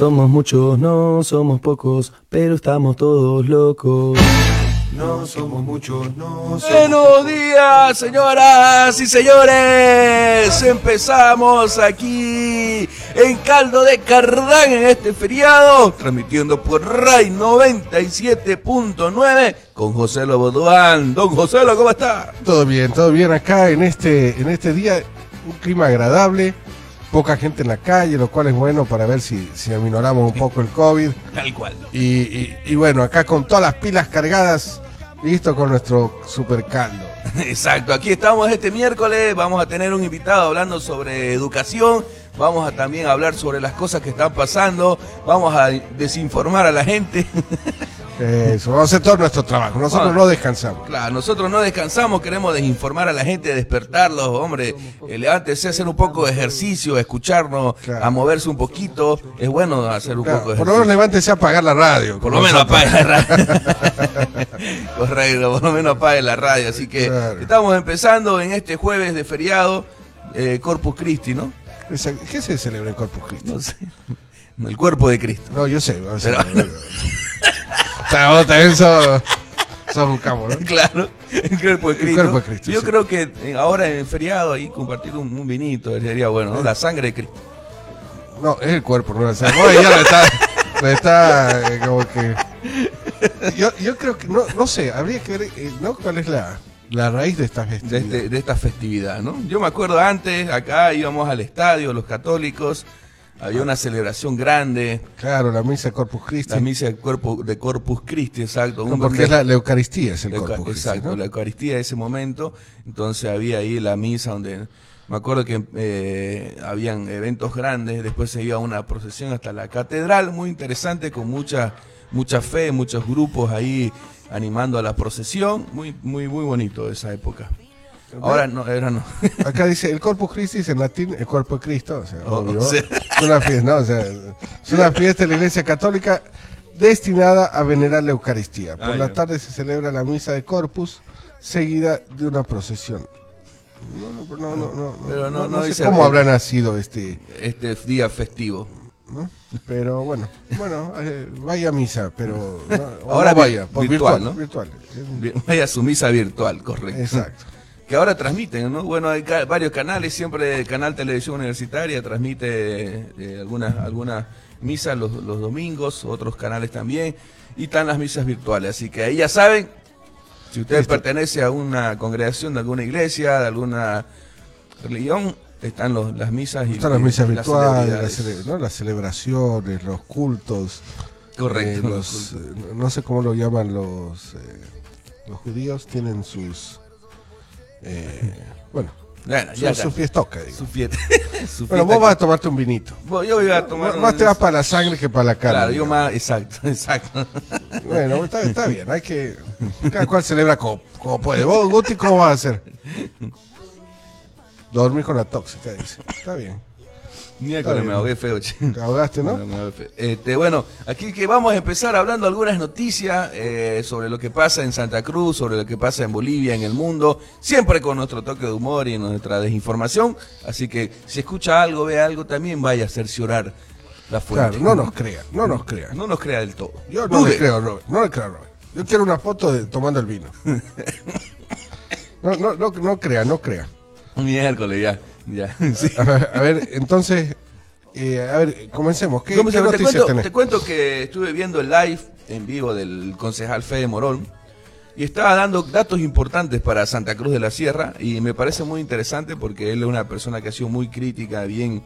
somos muchos, no somos pocos, pero estamos todos locos. No somos muchos, no somos Buenos días, señoras y señores. Empezamos aquí en Caldo de Cardán en este feriado, transmitiendo por RAI 97.9 con José Lobo Duán. Don José Lobo, ¿cómo está? Todo bien, todo bien acá en este, en este día, un clima agradable, poca gente en la calle, lo cual es bueno para ver si, si aminoramos un poco el COVID. Tal cual. Y, y- y bueno, acá con todas las pilas cargadas, listo con nuestro super caldo. Exacto, aquí estamos este miércoles, vamos a tener un invitado hablando sobre educación, vamos a también hablar sobre las cosas que están pasando, vamos a desinformar a la gente. Eso, vamos a hacer todo nuestro trabajo, nosotros no descansamos. Claro, nosotros no descansamos, queremos desinformar a la gente, despertarlos, hombre, eh, levántese a hacer un poco de ejercicio, a escucharnos, Claro. a moverse un poquito, es bueno hacer un Claro, poco de por lo menos ejercicio. levántese a apagar la radio. Por lo menos apague la radio. Correcto, por lo menos apague la radio. Así que Claro. estamos empezando en este jueves de feriado, eh, Corpus Christi, ¿no? ¿Qué se celebra en Corpus Christi? No sé. El cuerpo de Cristo. No, yo sé. o sea, Pero- o sea, vos también sos, sos un ¿no? Claro, el cuerpo de Cristo. cuerpo de Cristo, Yo sí. creo que eh, ahora en feriado ahí compartir un, un vinito sería bueno, ¿no? La sangre de Cristo. No, es el cuerpo, no la sangre. Vos ya lo está, lo está eh, como que... Yo, yo creo que, no, no sé, habría que ver, eh, ¿no? ¿Cuál es la, la raíz de esta de, festividad? este- de esta festividad, ¿no? Yo me acuerdo antes, acá íbamos al estadio, los católicos, había una celebración grande, Claro, la misa de Corpus Christi. la misa de, cuerpo, de Corpus Christi, exacto. No, porque es la, la Eucaristía, es el Euca- Corpus Christi, Exacto, ¿no? la Eucaristía de ese momento. Entonces había ahí la misa donde me acuerdo que eh, habían eventos grandes, después se iba una procesión hasta la catedral, muy interesante, con mucha, mucha fe, muchos grupos ahí animando a la procesión, muy, muy, muy bonito esa época. Ahora no, ahora no. Acá dice, el Corpus Christi en latín el cuerpo de Cristo, o sea, Oh, obvio. Es una fiesta, ¿no? O sea, es una fiesta de la Iglesia Católica destinada a venerar la Eucaristía. Por Ah, la tarde se celebra la misa de Corpus, seguida de una procesión. No, no, no, no, no, Pero no- no, sé dice- cómo habrá nacido este, Este día festivo. ¿no? Pero bueno, bueno, eh, vaya a misa, pero no, Ahora no vaya, virtual, virtual, ¿no? virtual. Vaya su misa virtual, correcto. Exacto. Que ahora transmiten, ¿no? Bueno, hay ca- varios canales, siempre el Canal Televisión Universitaria transmite eh, algunas algunas misas los, los domingos, otros canales también, y están las misas virtuales, así que ahí ya saben, si usted Listo. pertenece a una congregación de alguna iglesia, de alguna religión, están los- las misas y Están las y misas virtuales, las, cele- ¿no? las celebraciones, los cultos. Correcto. eh, los, eh, no sé cómo lo llaman los, eh, los judíos, tienen sus. Eh, bueno, Bueno, su, ya su está. fiestoca. digo. Su fiesta. su Bueno, vos vas a tomarte un vinito. Yo iba a tomar Más un- te vas para la sangre que para la carne. Claro, yo más, exacto, exacto. Bueno, está, está bien, hay que. Cada cual celebra como, como puede. Vos, Guti, ¿cómo vas a hacer? Dormir con la tóxica, dice. Está bien. Miércoles me ahogué feo, che. Te ahogaste, ¿no? Bueno. Este, bueno, aquí que vamos a empezar hablando algunas noticias eh, sobre lo que pasa en Santa Cruz, sobre lo que pasa en Bolivia, en el mundo, siempre con nuestro toque de humor y nuestra desinformación. Así que si escucha algo, ve algo, también vaya a cerciorar la fuente. Claro, no nos crean, no nos crean. No nos crea del todo. Yo no le creo Robert, no le creo Robert. Yo quiero una foto de tomando el vino. No, no, no, no crea, no crea. Miércoles, ya. Ya. Sí. A ver, a ver, entonces, eh, a ver, comencemos. ¿Qué, ¿Cómo qué te, cuento, tenés? te cuento que estuve viendo el live en vivo del concejal Fede Morón y estaba dando datos importantes para Santa Cruz de la Sierra y me parece muy interesante porque él es una persona que ha sido muy crítica, bien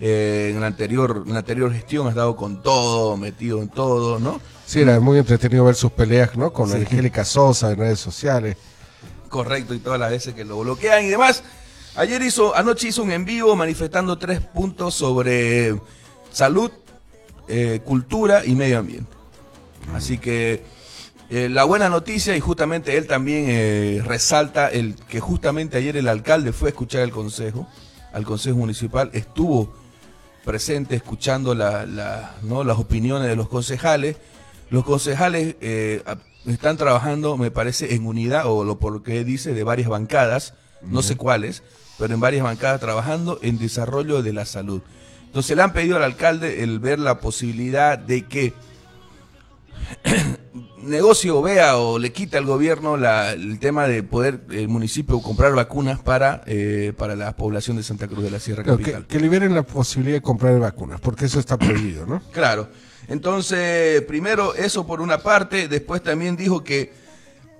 eh, en la anterior en la anterior gestión ha estado con todo, metido en todo, ¿no? Sí, era muy entretenido ver sus peleas, ¿no? Con Sí. Angélica Sosa en redes sociales. Correcto, y todas las veces que lo bloquean y demás. Ayer hizo, anoche hizo un en vivo manifestando tres puntos sobre salud, eh, cultura y medio ambiente. Así que eh, la buena noticia, y justamente él también eh, resalta el que justamente ayer el alcalde fue a escuchar el consejo, al consejo municipal, estuvo presente escuchando la- la- ¿no? las opiniones de los concejales. Los concejales están trabajando, me parece, en unidad, o lo por que dice, de varias bancadas, no sé cuáles, pero en varias bancadas trabajando en desarrollo de la salud. Entonces le han pedido al alcalde el ver la posibilidad de que negocio vea o le quita al gobierno la- el tema de poder el municipio comprar vacunas para, eh, para la población de Santa Cruz de la Sierra Claro, que, Capital. que liberen la posibilidad de comprar vacunas, porque eso está prohibido, ¿no? Claro. Entonces, primero eso por una parte, después también dijo que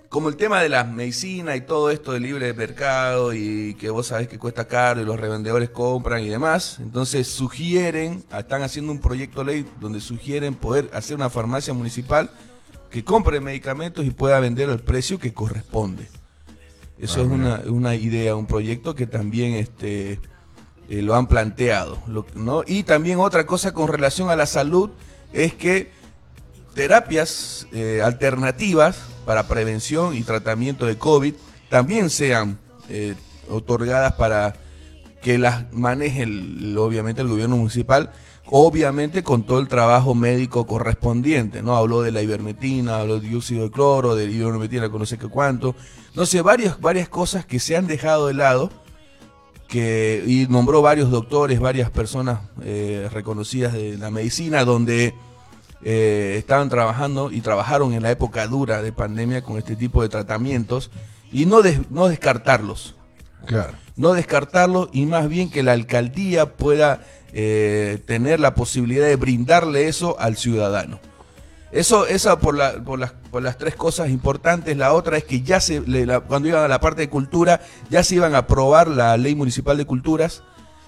como el tema de las medicinas y todo esto de libre mercado y que vos sabés que cuesta caro y los revendedores compran y demás, entonces sugieren, están haciendo un proyecto de ley donde sugieren poder hacer una farmacia municipal que compre medicamentos y pueda vender al precio que corresponde. Eso es una, una idea, un proyecto que también este, eh, lo han planteado. lo- ¿no? Y también otra cosa con relación a la salud es que terapias eh, alternativas para prevención y tratamiento de COVID también sean eh, otorgadas para que las maneje el- obviamente el gobierno municipal, obviamente con todo el trabajo médico correspondiente, ¿no? Habló de la ivermectina, habló de dióxido de cloro, de ivermectina con no sé qué cuánto, no sé, varias, varias cosas que se han dejado de lado que y nombró varios doctores, varias personas eh, reconocidas de la medicina, donde eh, estaban trabajando y trabajaron en la época dura de pandemia con este tipo de tratamientos y no, des- no descartarlos, Claro. no descartarlos y más bien que la alcaldía pueda eh, tener la posibilidad de brindarle eso al ciudadano. Eso, esa por, la- por, las, por las tres cosas importantes. La otra es que ya se, le- la- cuando iban a la parte de cultura, ya se iban a aprobar la ley municipal de culturas,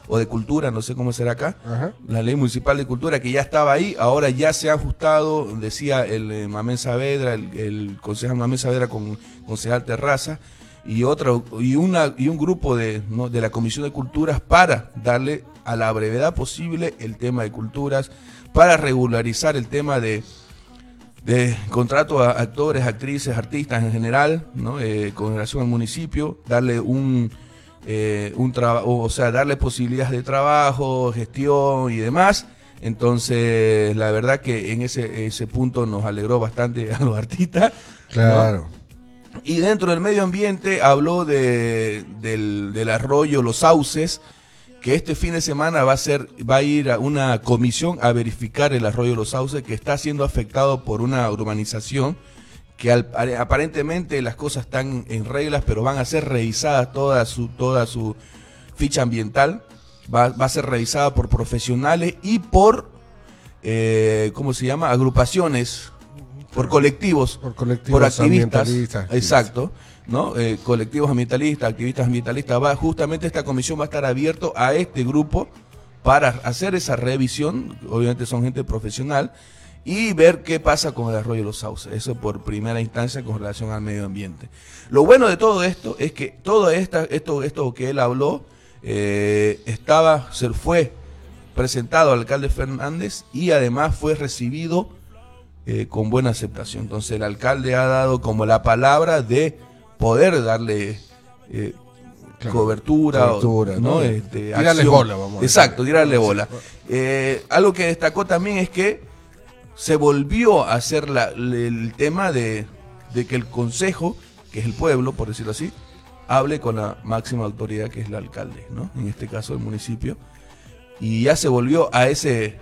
o de cultura, no sé cómo será acá, Ajá. la ley municipal de cultura que ya estaba ahí, ahora ya se ha ajustado, decía el eh, Mamén Saavedra, el, el concejal Mamén Saavedra con concejal Terraza, y otro, y una, y un grupo de, ¿no? de la Comisión de Culturas para darle a la brevedad posible el tema de culturas, para regularizar el tema de de contrato a actores, actrices, artistas en general, ¿no? Eh, con relación al municipio, darle un, eh, un trabajo, o sea, darle posibilidades de trabajo, gestión y demás. Entonces, la verdad que en ese, ese punto nos alegró bastante a los artistas. ¿no? Claro. Y dentro del medio ambiente habló de, del, del arroyo Los Sauces, que este fin de semana va a ser, va a ir a una comisión a verificar el arroyo Los Sauces que está siendo afectado por una urbanización que al- aparentemente las cosas están en reglas, pero van a ser revisadas toda su, toda su ficha ambiental, va, va a ser revisada por profesionales y por, eh, ¿cómo se llama? Agrupaciones, por colectivos Por colectivos por activistas, ambientalistas. exacto, ¿no? Eh, colectivos ambientalistas, activistas ambientalistas, va, justamente esta comisión va a estar abierto a este grupo para hacer esa revisión, obviamente son gente profesional, y ver qué pasa con el arroyo de los sauces, eso por primera instancia con relación al medio ambiente. Lo bueno de todo esto es que todo esta, esto, esto que él habló eh, estaba, se fue presentado al alcalde Fernández y además fue recibido eh, con buena aceptación. Entonces el alcalde ha dado como la palabra de poder darle eh, Claro, cobertura, o- cobertura, ¿no? ¿no? Este, Tirarle acción. bola, vamos a. Exacto, tirarle bola. Eh, algo que destacó también es que se volvió a hacer la- el tema de, de que el consejo, que es el pueblo, por decirlo así, hable con la máxima autoridad que es el alcalde, ¿no? En este caso el municipio. Y ya se volvió a ese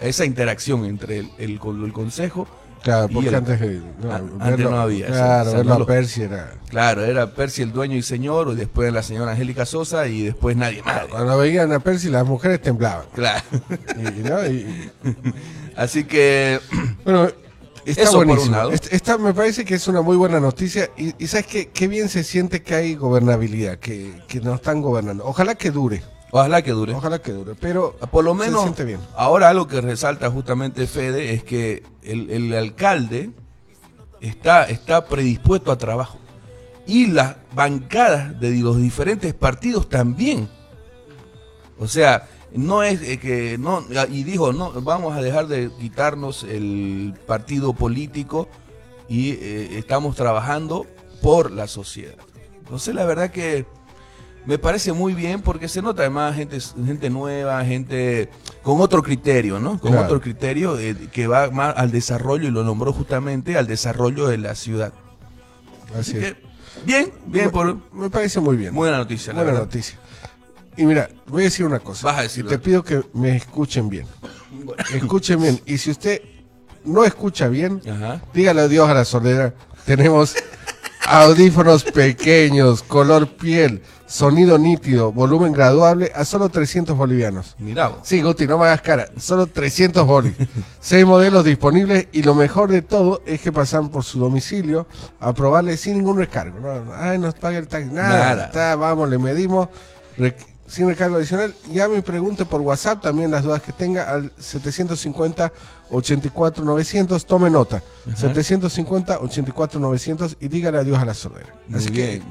a esa interacción entre el, el, el consejo. Claro, porque el- antes, no, antes no había. Claro, verlo a Percy era. Claro, era Percy el dueño y señor, y después la señora Angélica Sosa y después nadie más. Cuando veían a Percy, las mujeres temblaban. Claro. Y, ¿no? y- Así que bueno, está Eso buenísimo. lado. Est- Esta me parece que es una muy buena noticia. Y, y sabes qué, qué bien se siente que hay gobernabilidad, que, que nos están gobernando. Ojalá que dure. ojalá que dure. Ojalá que dure. Pero Por lo se menos, siente bien. ahora algo que resalta justamente Fede es que el, el alcalde está, está predispuesto a trabajo. Y las bancadas de los diferentes partidos también. O sea, no es eh, que no y dijo no vamos a dejar de quitarnos el partido político y eh, estamos trabajando por la sociedad. Entonces la verdad que me parece muy bien porque se nota además gente gente nueva, gente con otro criterio, ¿no? Con Claro. otro criterio eh, que va más al desarrollo y lo nombró justamente al desarrollo de la ciudad. Así Así es. que bien, bien por Me parece muy bien. buena noticia, Buena noticia. Y mira, voy a decir una cosa. Vas a decirlo. Y te pido que me escuchen bien. Escuchen bien. Y si usted no escucha bien, Ajá. dígale adiós a la soledad. Tenemos audífonos pequeños, color piel, sonido nítido, volumen graduable a solo 300 bolivianos. Mirá vos. Sí, Guti, no me hagas cara. Solo 300 bolis. Seis modelos disponibles y lo mejor de todo es que pasan por su domicilio a probarle sin ningún recargo. No, ay, nos paga el taxi. Nada. Nada. Está, vamos, le medimos sin recargo adicional. Ya me pregunte por WhatsApp también las dudas que tenga al 750 84 900. Tome nota. 750 84 900 y dígale adiós a la sordera. Muy bien.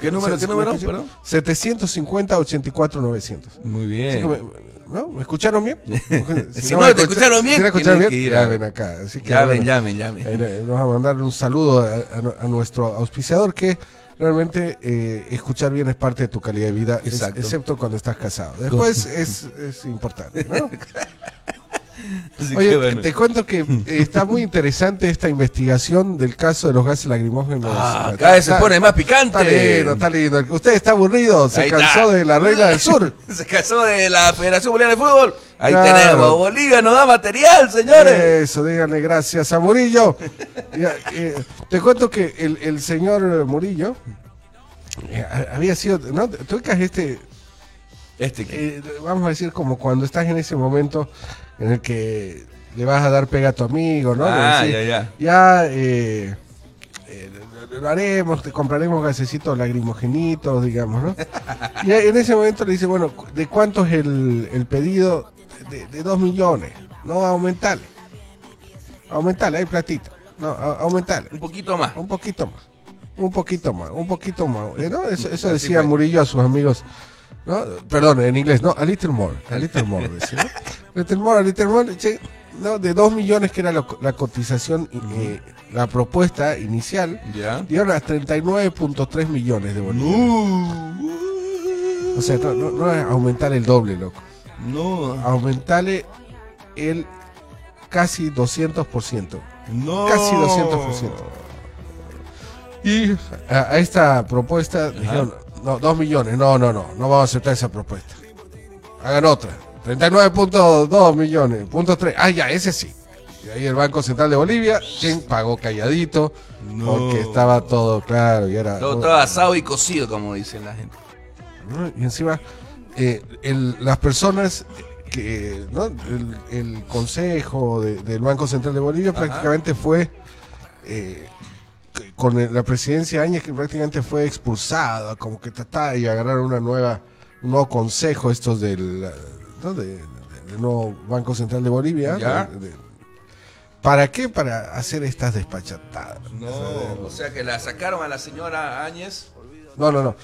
¿Qué número, qué número, perdón? 750 84 900. Muy Así bien. que me- ¿No? ¿Me escucharon bien? Si no te escucharon bien, si no escucharon bien, que ir a- ven acá. Así que, Llamen, bueno, llamen, llamen. ahí le- Vamos a mandar un saludo a, a- a nuestro auspiciador que realmente eh, escuchar bien es parte de tu calidad de vida, es- excepto cuando estás casado. Después es, es importante. ¿no? Así Oye, que bueno. te cuento que eh, está muy interesante esta investigación del caso de los gases lacrimógenos. Ah, cada vez se pone más picante. Está lindo, está lindo. Usted está aburrido, se Ahí cansó está. de la regla del sur. Se casó de la Federación Boliviana de Fútbol. Ahí Claro. tenemos. Bolivia nos da material, señores. Eso, díganle gracias a Murillo. Eh, te cuento que el, el señor Murillo eh, había sido, ¿no? Tú ubicas este, Este eh, vamos a decir como cuando estás en ese momento en el que le vas a dar pega a tu amigo, ¿no? Ah, decir, ya, ya. Ya, eh, eh, lo- haremos, te compraremos gasecitos lagrimogenitos, digamos, ¿no? Y en ese momento le dice, bueno, ¿de cuánto es el, el pedido? De, de dos millones. No, aumentale. Aumentale, hay platito. No, a- aumentale. Un poquito más. Un poquito más. Un poquito más, un poquito más. ¿no? Eso, decía. Murillo a sus amigos. ¿No? Perdón, en inglés, no, a little more. A little more, decía, ¿no? A little more, a little more. che, no, de dos millones que era lo- la cotización, eh, la propuesta inicial, Ya. dieron a 39.3 millones de bolívares. No. O sea, no, no- no es aumentar el doble, loco. No. Aumentarle el casi 200%. No. Casi 200%. Y a, a esta propuesta dijeron, no, 2 millones, no, no, no, no vamos a aceptar esa propuesta. Hagan otra. 39.2 millones, punto 3. Ah, ya, ese sí. Y ahí el Banco Central de Bolivia, quien pagó calladito, No. porque estaba todo claro y era... Todo, todo asado y cocido, como dicen la gente. ¿no? Y encima, eh, el- las personas que, ¿no? el, el consejo de- del Banco Central de Bolivia Ajá. prácticamente fue, eh, con la presidencia Áñez, que prácticamente fue expulsado, como que trataba de agarrar una nueva, un nuevo consejo, estos del, ¿no? de- del nuevo Banco Central de Bolivia. Ya. de- de- ¿Para qué? Para hacer estas despachatadas. No. O sea que la sacaron a la señora Áñez. No, no, no.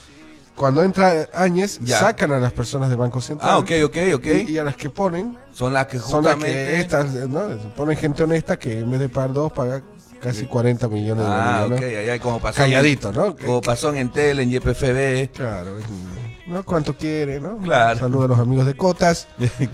Cuando entra Áñez, Ya. sacan a las personas del Banco Central. Ah, ok, ok, ok. Y, y a las que ponen, Son las que son las justamente. que estas, ¿no? Ponen gente honesta que en vez de pagar dos, paga casi 40 millones de Ah, ok, bolivianos. ahí hay como pasó. Calladito, ¿no? Como pasó en Entel, en YPFB. Claro, ¿no? ¿Cuánto quiere, no? Claro. Saludos a los amigos de Cotas.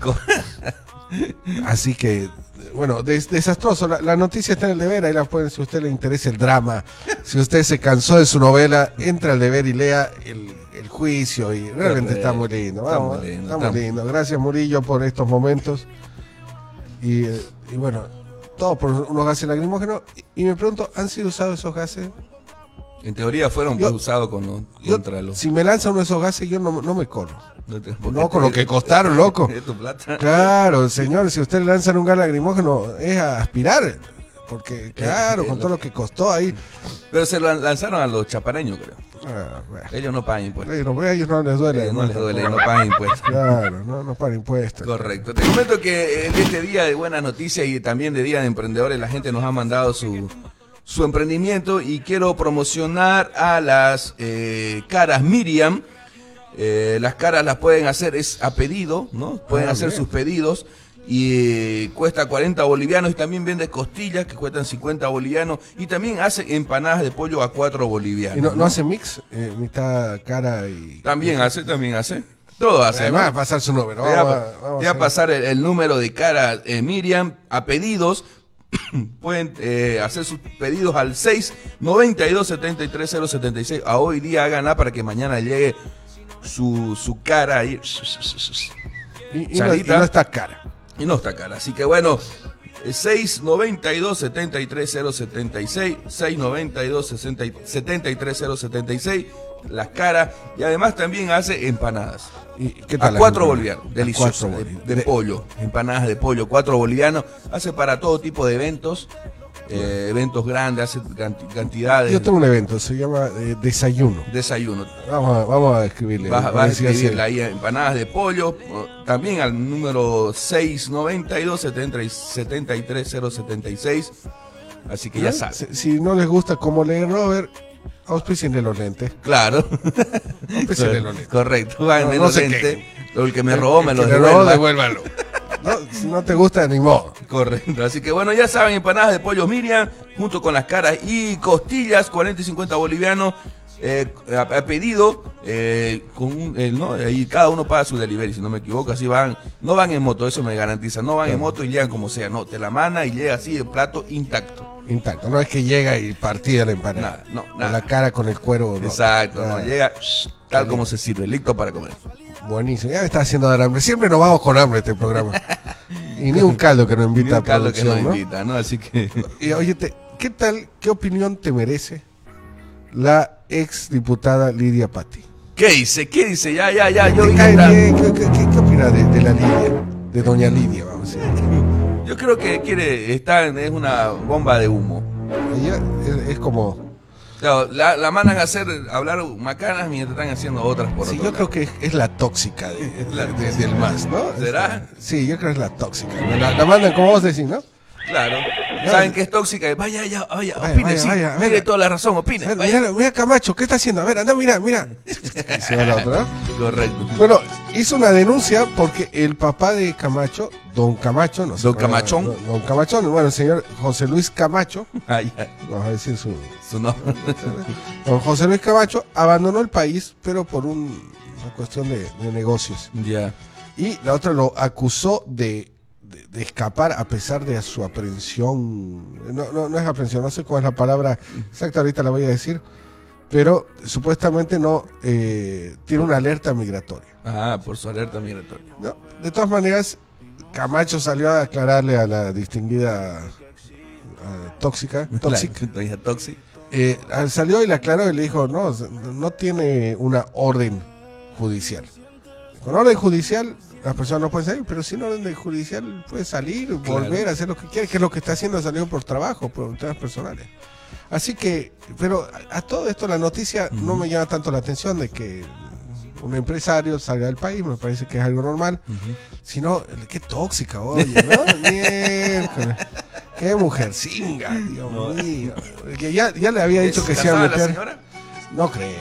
Así que, bueno, des- desastroso. La, la noticia está en el deber, ahí la pueden, si a usted le interesa el drama, si usted se cansó de su novela, entra al deber y lea el, el juicio y realmente está muy lindo. Vamos, está muy lindo. Gracias Murillo por estos momentos. Y, eh, y bueno, todo por unos gases lacrimógenos. Y, y me pregunto, ¿han sido usados esos gases? en teoría fueron Yo- usados con los- Yo, contra los. si me lanzan uno de esos gases, yo no, no me corro. No, te- No, con lo que costaron, loco. Es tu plata. Claro, señor, si usted le lanzan un gas lacrimógeno es a aspirar. Porque, claro, con todo lo que costó ahí. Pero se lo lanzaron a los chapareños, creo. ah, bueno, Ellos no pagan impuestos. bueno, a ellos no les duele. Ellos no les duele, no pagan impuestos. Claro, no, no para impuestos. Correcto. Te comento que en este día de buenas noticias y también de Día de Emprendedores, la gente nos ha mandado su, su emprendimiento y quiero promocionar a las eh, caras Miriam. Eh, las caras las pueden hacer es a pedido, ¿no? Pueden Ah, hacer bien. sus pedidos y eh, cuesta 40 bolivianos y también vende costillas que cuestan 50 bolivianos y también hace empanadas de pollo a 4 bolivianos. ¿Y no, no ¿no? hace mix? Eh, mitad cara y. También hace, también hace. Todo hace. Además, ¿no? pasar su número. Voy a, Vamos a- a a pasar el, el número de cara eh, Miriam a pedidos. Pueden eh, hacer sus pedidos al 6 92 73 076. A hoy día háganla para que mañana llegue su, su cara ahí. Y, y no, y no está cara. Y no está cara. Así que bueno, eh, 692 73076 692 60 73076 las caras y además también hace empanadas. ¿Y qué A tal cuatro bolivianos, delicioso, cuatro de, bolivianos. de De- pollo, empanadas de pollo, cuatro bolivianos, hace para todo tipo de eventos, eh, eventos grandes, hace canti- cantidades, Yo tengo un evento, se llama eh, Desayuno. desayuno. Vamos a, vamos a escribirle. Vas, a vas escribirle ahí empanadas de pollo, también al número 692 73076 Así que ya ¿Eh? saben. Si, si no les gusta cómo lee Robert, auspicienle los lentes. Claro. Auspicienle los lentes. Correcto. Va, No, no lo sente. quejen. El que me robó me El lo devuélvalo. No, si no te gusta, ni modo. Correcto. Así que bueno, ya saben, empanadas de pollo Miriam, junto con las caras y costillas, 40 y 50 bolivianos. eh, a, a pedido, eh, con un, eh, ¿no? Ahí cada uno paga su delivery, si no me equivoco, así van, no van en moto, eso me garantiza, no van en moto y llegan como sea, no, te la manda y llega así el plato intacto. Intacto. No es que llega y partida la empanada. Nada, no, Con nada. la cara con el cuero. no. Exacto, no, llega tal como se sirve, listo para comer. Buenísimo. Ya me está haciendo dar hambre. Siempre nos vamos con hambre este programa. y ni un caldo que nos invita Ni a un caldo que nos ¿no? invita, ¿no? Así que Y oye, ¿qué tal, qué opinión te merece la ex diputada Lidia Patti? ¿Qué dice? ¿Qué dice? Ya, ya, ya, yo. ¿Qué, qué, qué- qué opina de, de la Lidia? De doña Lidia, vamos a decir. Yo creo que quiere, está, es una bomba de humo. Ella es, es como... Claro, la, la mandan a hacer, a hablar macanas mientras están haciendo otras por Sí, otro yo lado. creo que es, la tóxica de, La de- del MAS, ¿no? ¿Será? Sí, yo creo que es la tóxica. La, la mandan como vos decís, ¿no? Claro. Saben que es tóxica. Vaya, ya, vaya, Vaya, opine, vaya, sí. vaya, Tiene vaya. toda la razón, opine. Mira, vaya. mira, mira Camacho, ¿qué está haciendo? A ver, anda, mira, mira. Y se va la otra. Correcto. Bueno, hizo una denuncia porque el papá de Camacho, don Camacho, no sé Don cuál era, Camachón. Don, don Camachón, bueno, el señor José Luis Camacho, Ah, ya. vamos a decir su. Su nombre. Don José Luis Camacho abandonó el país, pero por un- una cuestión de, de negocios. ya. Y la otra lo acusó de, de- escapar a pesar de su aprehensión. No, no, no es aprehensión, no sé cuál es la palabra exacta, ahorita la voy a decir. Pero supuestamente no eh, tiene una alerta migratoria. Ah, por su alerta migratoria. No, de todas maneras, Camacho salió a aclararle a la distinguida ah, tóxica, tóxica. La- Toxic. Eh, salió y le aclaró y le dijo, no, no tiene una orden judicial. Con orden judicial, las personas no pueden salir, pero sin orden judicial puede salir, volver a hacer lo que quiere, que es lo que está haciendo, salió por trabajo, por temas personales. Así que, pero a, a todo esto la noticia no me llama tanto la atención de que un empresario salga del país, me parece que es algo normal, sino, qué tóxica, oye, ¿no? Qué mujer singa, Dios mío. Ya, ya le había dicho ¿Es que se iba a meter. señora? No creo.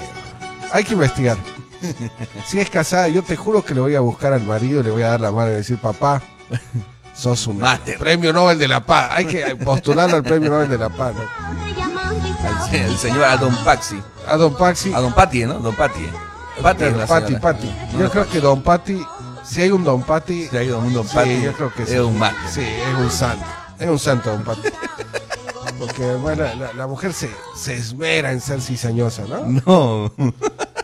Hay que investigar. Si es casada, yo te juro que le voy a buscar al marido y le voy a dar la mano y decir, papá, sos un Máster. premio Nobel de la Paz. Hay que postularlo al premio Nobel de la Paz. ¿no? El, se- el señor a Don Paxi. A Don Paxi. A Don Pati, ¿no? Don Pati. Pati es la Pati, señora. Pati. Yo creo que Don Pati, si hay un Don Pati, Si hay un Don sí, Pati, yo creo que sí. es un máster. Sí, es un santo. Es un santo Don Pati. Porque bueno, la, la mujer se, se esmera en ser cizañosa, ¿no? No.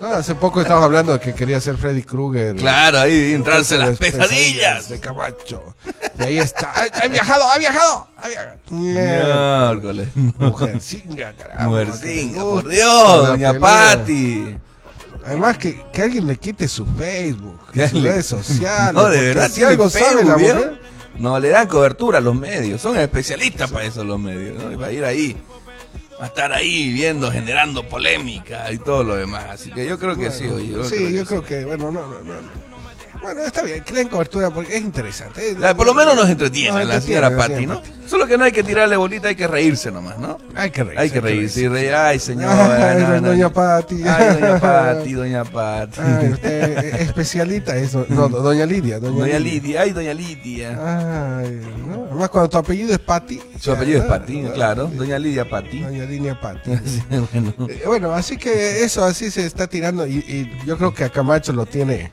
No, Hace poco estábamos hablando de que quería ser Freddy Krueger. Claro, ahí entrarse las Las pesadillas. De Camacho. Y ahí está. ¡Ha, viajado! ¡Ha viajado! ¡Ha viajado! Mierda. Miércoles. Mujer singa, carajo. Mujer que singa, le por Dios, doña. Pati. Además, que, que alguien le quite su Facebook, Que sus le- redes sociales. No, de verdad, si algo sabe la mujer. No, le dan cobertura a los medios. Son especialistas para eso los medios, ¿no? Para ir ahí. A estar ahí viendo, generando polémica y todo lo demás. Así que yo creo que sí, oye. yo sí, creo que yo sí. creo que, bueno, no, no, no. Bueno, está bien, que le den cobertura porque es interesante. La- por lo menos nos entretiene Nos la entretiene, la señora ¿no? Pati. Solo que no hay que tirarle bolita, hay que reírse nomás, ¿no? Hay que reírse. Hay que reírse y reír. Ay, señora. Ay, no, no. doña Pati. Ay, doña Pati, doña Pati. Ay, usted es especialita eso. No, doña Lidia. Doña, Doña Lidia, ay, doña Lidia. Ay, ¿no? Además, cuando tu apellido es Pati. Su apellido es Pati, claro. Doña Lidia Pati. Doña Lidia Pati. bueno. Eh, Bueno, así que eso así se está tirando y, y yo creo que a Camacho lo tiene,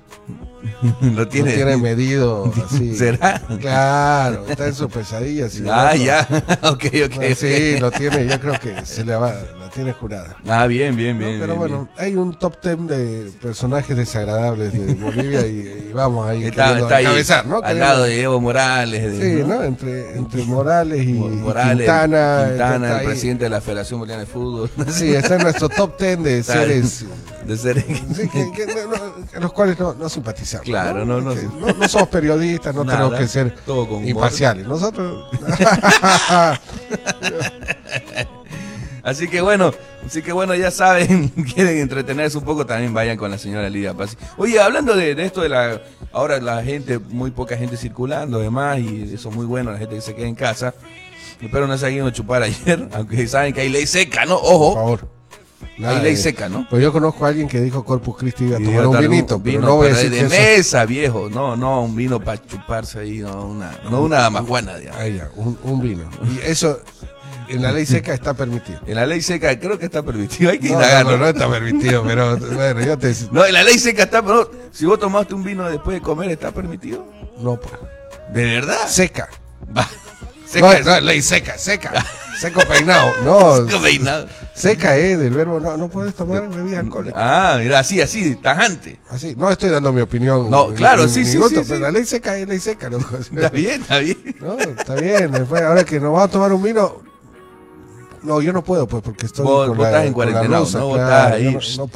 Lo lo tiene. tiene medido así. ¿Será? Claro, está en su pesadilla. sí, Ah, ya. ok, ok. Bueno, Sí, lo tiene, yo creo que se le va tiene jurada. Ah, bien, bien, ¿no? bien. Pero bien, bueno, hay un top 10 de personajes desagradables de Bolivia y, y vamos ahí. Está, está ahí, ¿no? al lado de Evo Morales. de- Sí, ¿no? ¿no? Entre, entre Morales y, Mo- y Morales, Quintana. Quintana, el ahí. presidente de la Federación Boliviana de Fútbol. Sí, está en nuestro top 10 de seres De ser. sí, que- que no- no- a los cuales no, no simpatizamos. Claro, no, no. No, somos periodistas, no Nada, tenemos que ser imparciales. Nosotros. Así que bueno, así que bueno, ya saben, quieren entretenerse un poco, también vayan con la señora Lidia Paz. Oye, hablando de, de esto de la, ahora la gente, muy poca gente circulando, además, y eso es muy bueno, la gente que se queda en casa. Espero no se hayan ido a chupar ayer, aunque saben que hay ley seca, ¿no? Por Ojo, favor. hay ley seca, ¿no? Pues yo conozco a alguien que dijo Corpus Christi iba a tomar un vinito, un pero vino, no voy a pero decir de que eso- mesa, viejo, no, no, un vino para chuparse ahí, no una, no una damajuana, digamos. Ah, ya, un, un vino. Y eso en la ley seca está permitido. En la ley seca creo que está permitido, hay que No, indagar, no, ¿no? no está permitido, pero bueno, yo te No, en la ley seca está, pero si vos tomaste un vino después de comer, ¿está permitido? no pues. ¿De verdad? seca. Va. No, Seca, no, ley seca, seca. Seco peinado. No, seco peinado. seca eh, del verbo no, no puedes tomar bebidas alcohólicas. Ah, mira, así, así, tajante. Así, no estoy dando mi opinión. No, ni- claro, ni- sí, ni sí, gusto, sí, pero sí. la ley seca es ley seca, loco. Está bien, está bien. No, está bien. Después, ahora que nos vamos a tomar un vino. No, yo no puedo, pues, porque estoy. Vos- con vos la- estás en cuarentena, ¿no? Vos claro, yo ahí. No.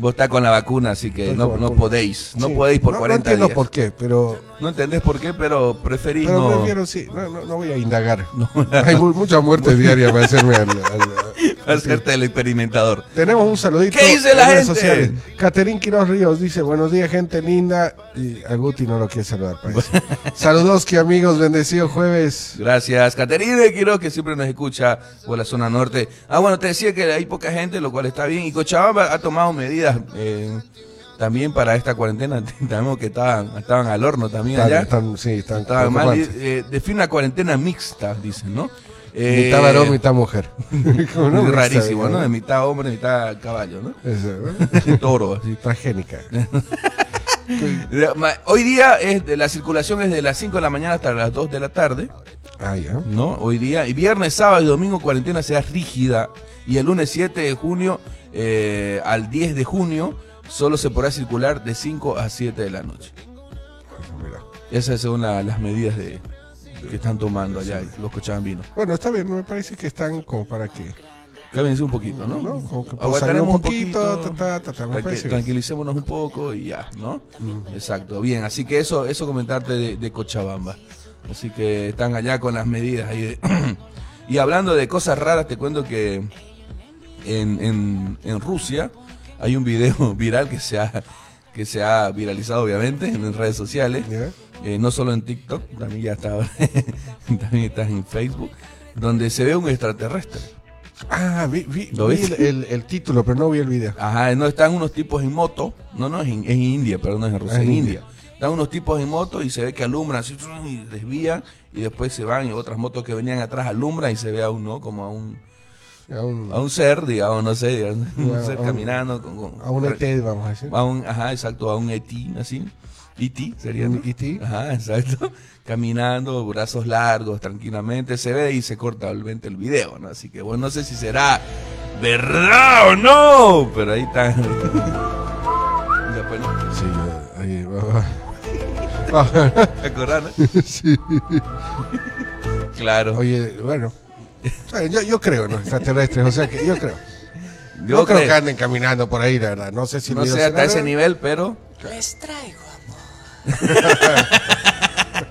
Vos estás con la vacuna, así que no, no podéis. No Sí. podéis por No- 40 No entiendo días. por qué, pero. No entendés por qué, pero preferís Pero no, prefiero, sí. No, voy a indagar. Hay mu- mucha muerte diaria para hacerme al- al- hacerte el experimentador. Tenemos un saludito. ¿Qué dice en la redes gente? sociales. Caterín Quiroz Ríos dice, buenos días, gente linda. Y a Guti no lo quiere saludar, parece. Saludos, que amigos, bendecido jueves. Gracias, Caterina Quiroz, que siempre nos escucha por la zona norte. Ah, bueno, te decía que hay poca gente, lo cual está bien. Y Cochabamba ha tomado medidas eh, también para esta cuarentena. Tenemos que estaban, estaban al horno también Están, allá. están- sí, están Estaban mal. Eh, define una cuarentena mixta, dicen, ¿no? Eh, Mitad varón, mitad mujer. No, rarísimo, ¿no? De mitad hombre, mitad caballo, ¿no? Eso, ¿no? Toro, así. Transgénica. Hoy día es de, la circulación es de las 5 de la mañana hasta las 2 de la tarde, Ah, ya. ¿no? Hoy día. Y viernes, sábado y domingo cuarentena será rígida. Y el lunes 7 de junio eh, al 10 de junio solo se podrá circular de 5 a 7 de la noche. Mira. Esas son la- las medidas de, que están tomando allá los cochabambinos. Bueno, está bien, me parece que están como para que. Cábense un poquito, ¿no? ¿no? Como que Aguantaremos un poquito, ta, ta, ta, tranquilicémonos un poco y ya, ¿no? Exacto, bien, así que eso, eso comentarte de, de Cochabamba. Así que están allá con las medidas ahí. de- y hablando de cosas raras, te cuento que en, en, en Rusia hay un video viral que se ha, que se ha viralizado obviamente en redes sociales. Eh, no solo en TikTok, también ya está, también está en Facebook, donde se ve un extraterrestre. Ah, vi, vi, ¿Lo vi viste? el, el título, pero no vi el video. Ajá, no están unos tipos en moto, no, no, es en, es en India, perdón, no es en Rusia, Ah, en en India. India. Están unos tipos en moto y se ve que alumbran así, y desvían y después se van y otras motos que venían atrás alumbran y se ve a un, ¿no? Como a un, A un, a un ser, digamos, no sé, digamos, un A ser un- caminando con, con- a un ET, vamos a decir. a un- ajá, exacto, a un ET, así. ET sería. ET. Ajá, exacto. Caminando, brazos largos, tranquilamente se ve y se corta obviamente el video, ¿no? Así que bueno, no sé si será verdad o no, pero ahí está. Después, ¿no? Sí, ahí va. ¿Te acordás, no? Sí. Claro. Oye, bueno. Yo, yo creo en los extraterrestres, o sea que yo creo. Yo no creo creo- que anden caminando por ahí, la verdad. No sé si no sé hasta ese nivel, pero Les traigo amor.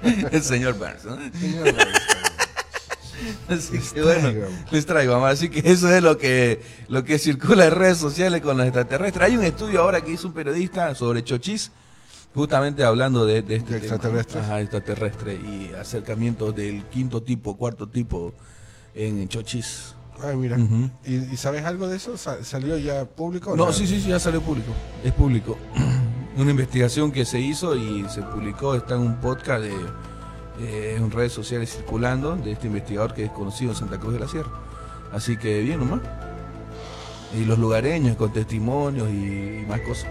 el señor Burns, ¿no? Así que bueno, traigo. les traigo, amor. Así que eso es lo que, lo que circula en redes sociales con los extraterrestres. Hay un estudio ahora que hizo un periodista sobre chochis, justamente hablando de, de este De. Ajá, extraterrestre y acercamientos del quinto tipo, cuarto tipo en chochis. Ay, mira. ¿Y, y sabes algo de eso? ¿Sa- ¿Salió ya público? o No, sí, sí, sí, ya salió público. Es público. Una investigación que se hizo y se publicó, está en un podcast de, eh, en redes sociales circulando de este investigador que es conocido en Santa Cruz de la Sierra. Así que bien nomás. Y los lugareños con testimonios y, y más cosas.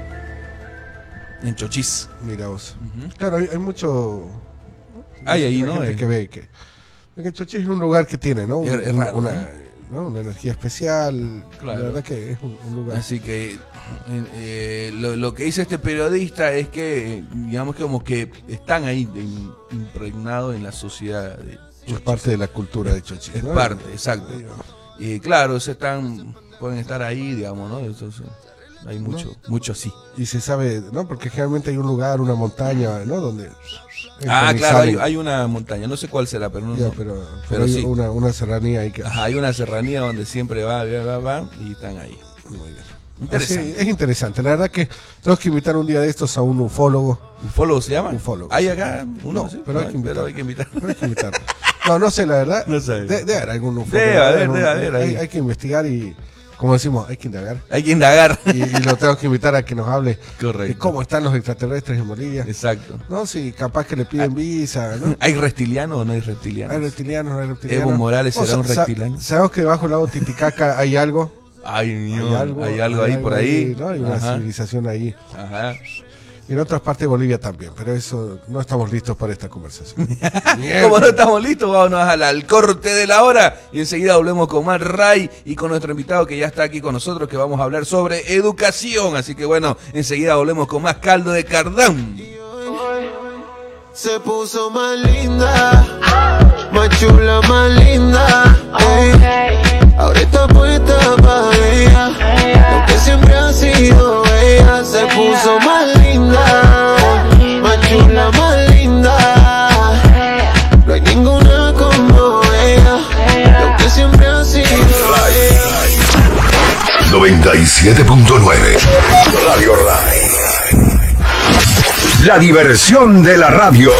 En Chochis. Mira vos. Claro, hay, hay mucho. Hay ahí, ¿no? gente Eh. que ve que. Que Chochis es un lugar que tiene, ¿no? Es- Una- raro, una- ¿no? ¿no? una energía especial. Claro. La verdad que es un, un lugar. Así que eh, eh, lo, lo que dice este periodista es que, eh, digamos que como que están ahí impregnados en la sociedad. de- Es parte de la cultura de Chochi. es ¿no? parte, exacto. Y claro, se están, pueden estar ahí, digamos, ¿no? Entonces, hay mucho, mucho así. Y se sabe, ¿no? Porque generalmente hay un lugar, una montaña, ¿no? Donde. Ah, claro, hay, hay una montaña, no sé cuál será, pero no. Ya, pero, pero Pero hay sí. una, una serranía ahí que. Ajá, hay una serranía donde siempre va, va, va, va, y están ahí. Muy bien. Interesante. Así, es interesante. La verdad que tenemos que invitar un día de estos a un ufólogo. ¿Ufólogo se llama? Ufólogo, ¿Hay acá uno? No, sí? pero hay que invitar. hay que invitar. Pero hay que invitarlo. No, no sé, la verdad. No sé. De- Debe haber algún ufólogo. Debe haber, debe haber. Hay, hay que investigar y, como decimos, hay que indagar. Hay que indagar. Y, y lo tengo que invitar a que nos hable Correcto. de cómo están los extraterrestres en Bolivia. Exacto. No, si capaz que le piden visa, ¿no? ¿Hay reptiliano o no hay reptiliano? Hay reptilianos, no hay reptilianos. Evo Morales será un reptiliano. Sabemos que debajo del lago Titicaca hay algo. Hay, algo, hay algo ahí por ahí. ¿no? Hay una Ajá, civilización ahí. ajá. Y en otras partes de Bolivia también, pero eso no estamos listos para esta conversación. Como no estamos listos, vámonos al, al corte de la hora y enseguida volvemos con más Ray y con nuestro invitado que ya está aquí con nosotros que vamos a hablar sobre educación. Así que bueno, enseguida volvemos con más caldo de cardán. Se puso más linda, más chula, más linda. ey. Ahora está puesta para ella, lo que siempre ha sido ella. Se puso más linda, más chula, más linda. No hay ninguna como ella, lo que siempre ha sido ella. 97.9 Radio Ray. La diversión de la radio.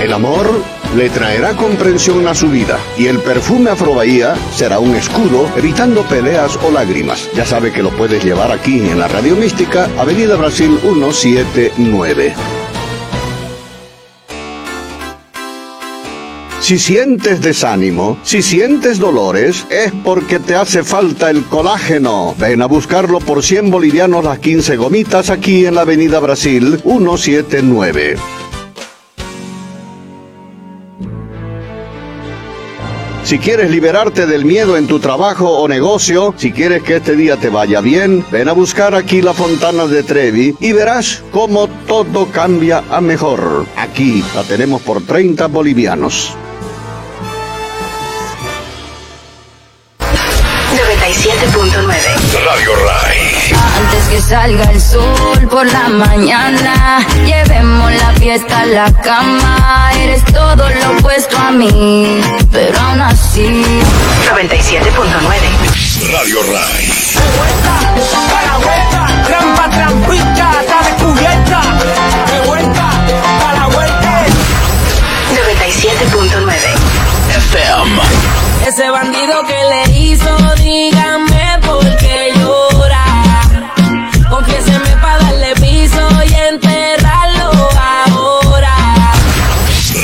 El amor le traerá comprensión a su vida y el perfume Afro Bahía será un escudo evitando peleas o lágrimas. Ya sabe que lo puedes llevar aquí en la Radio Mística, Avenida Brasil 179. Si sientes desánimo, si sientes dolores, es porque te hace falta el colágeno. Ven a buscarlo por 100 bolivianos las 15 gomitas aquí en la Avenida Brasil 179. Si quieres liberarte del miedo en tu trabajo o negocio, si quieres que este día te vaya bien, ven a buscar aquí la Fontana de Trevi y verás cómo todo cambia a mejor. Aquí la tenemos por 30 bolivianos. 97.9 Radio Ray. Que salga el sol por la mañana, llevemos la fiesta a la cama. Eres todo lo opuesto a mí, pero aún así. 97.9 Radio Ray. Trampa, trampita, está descubierta. De vuelta, a la vuelta. 97.9 FM. Ese bandido que le hizo, dígame por. Para darle piso y enterrarlo ahora.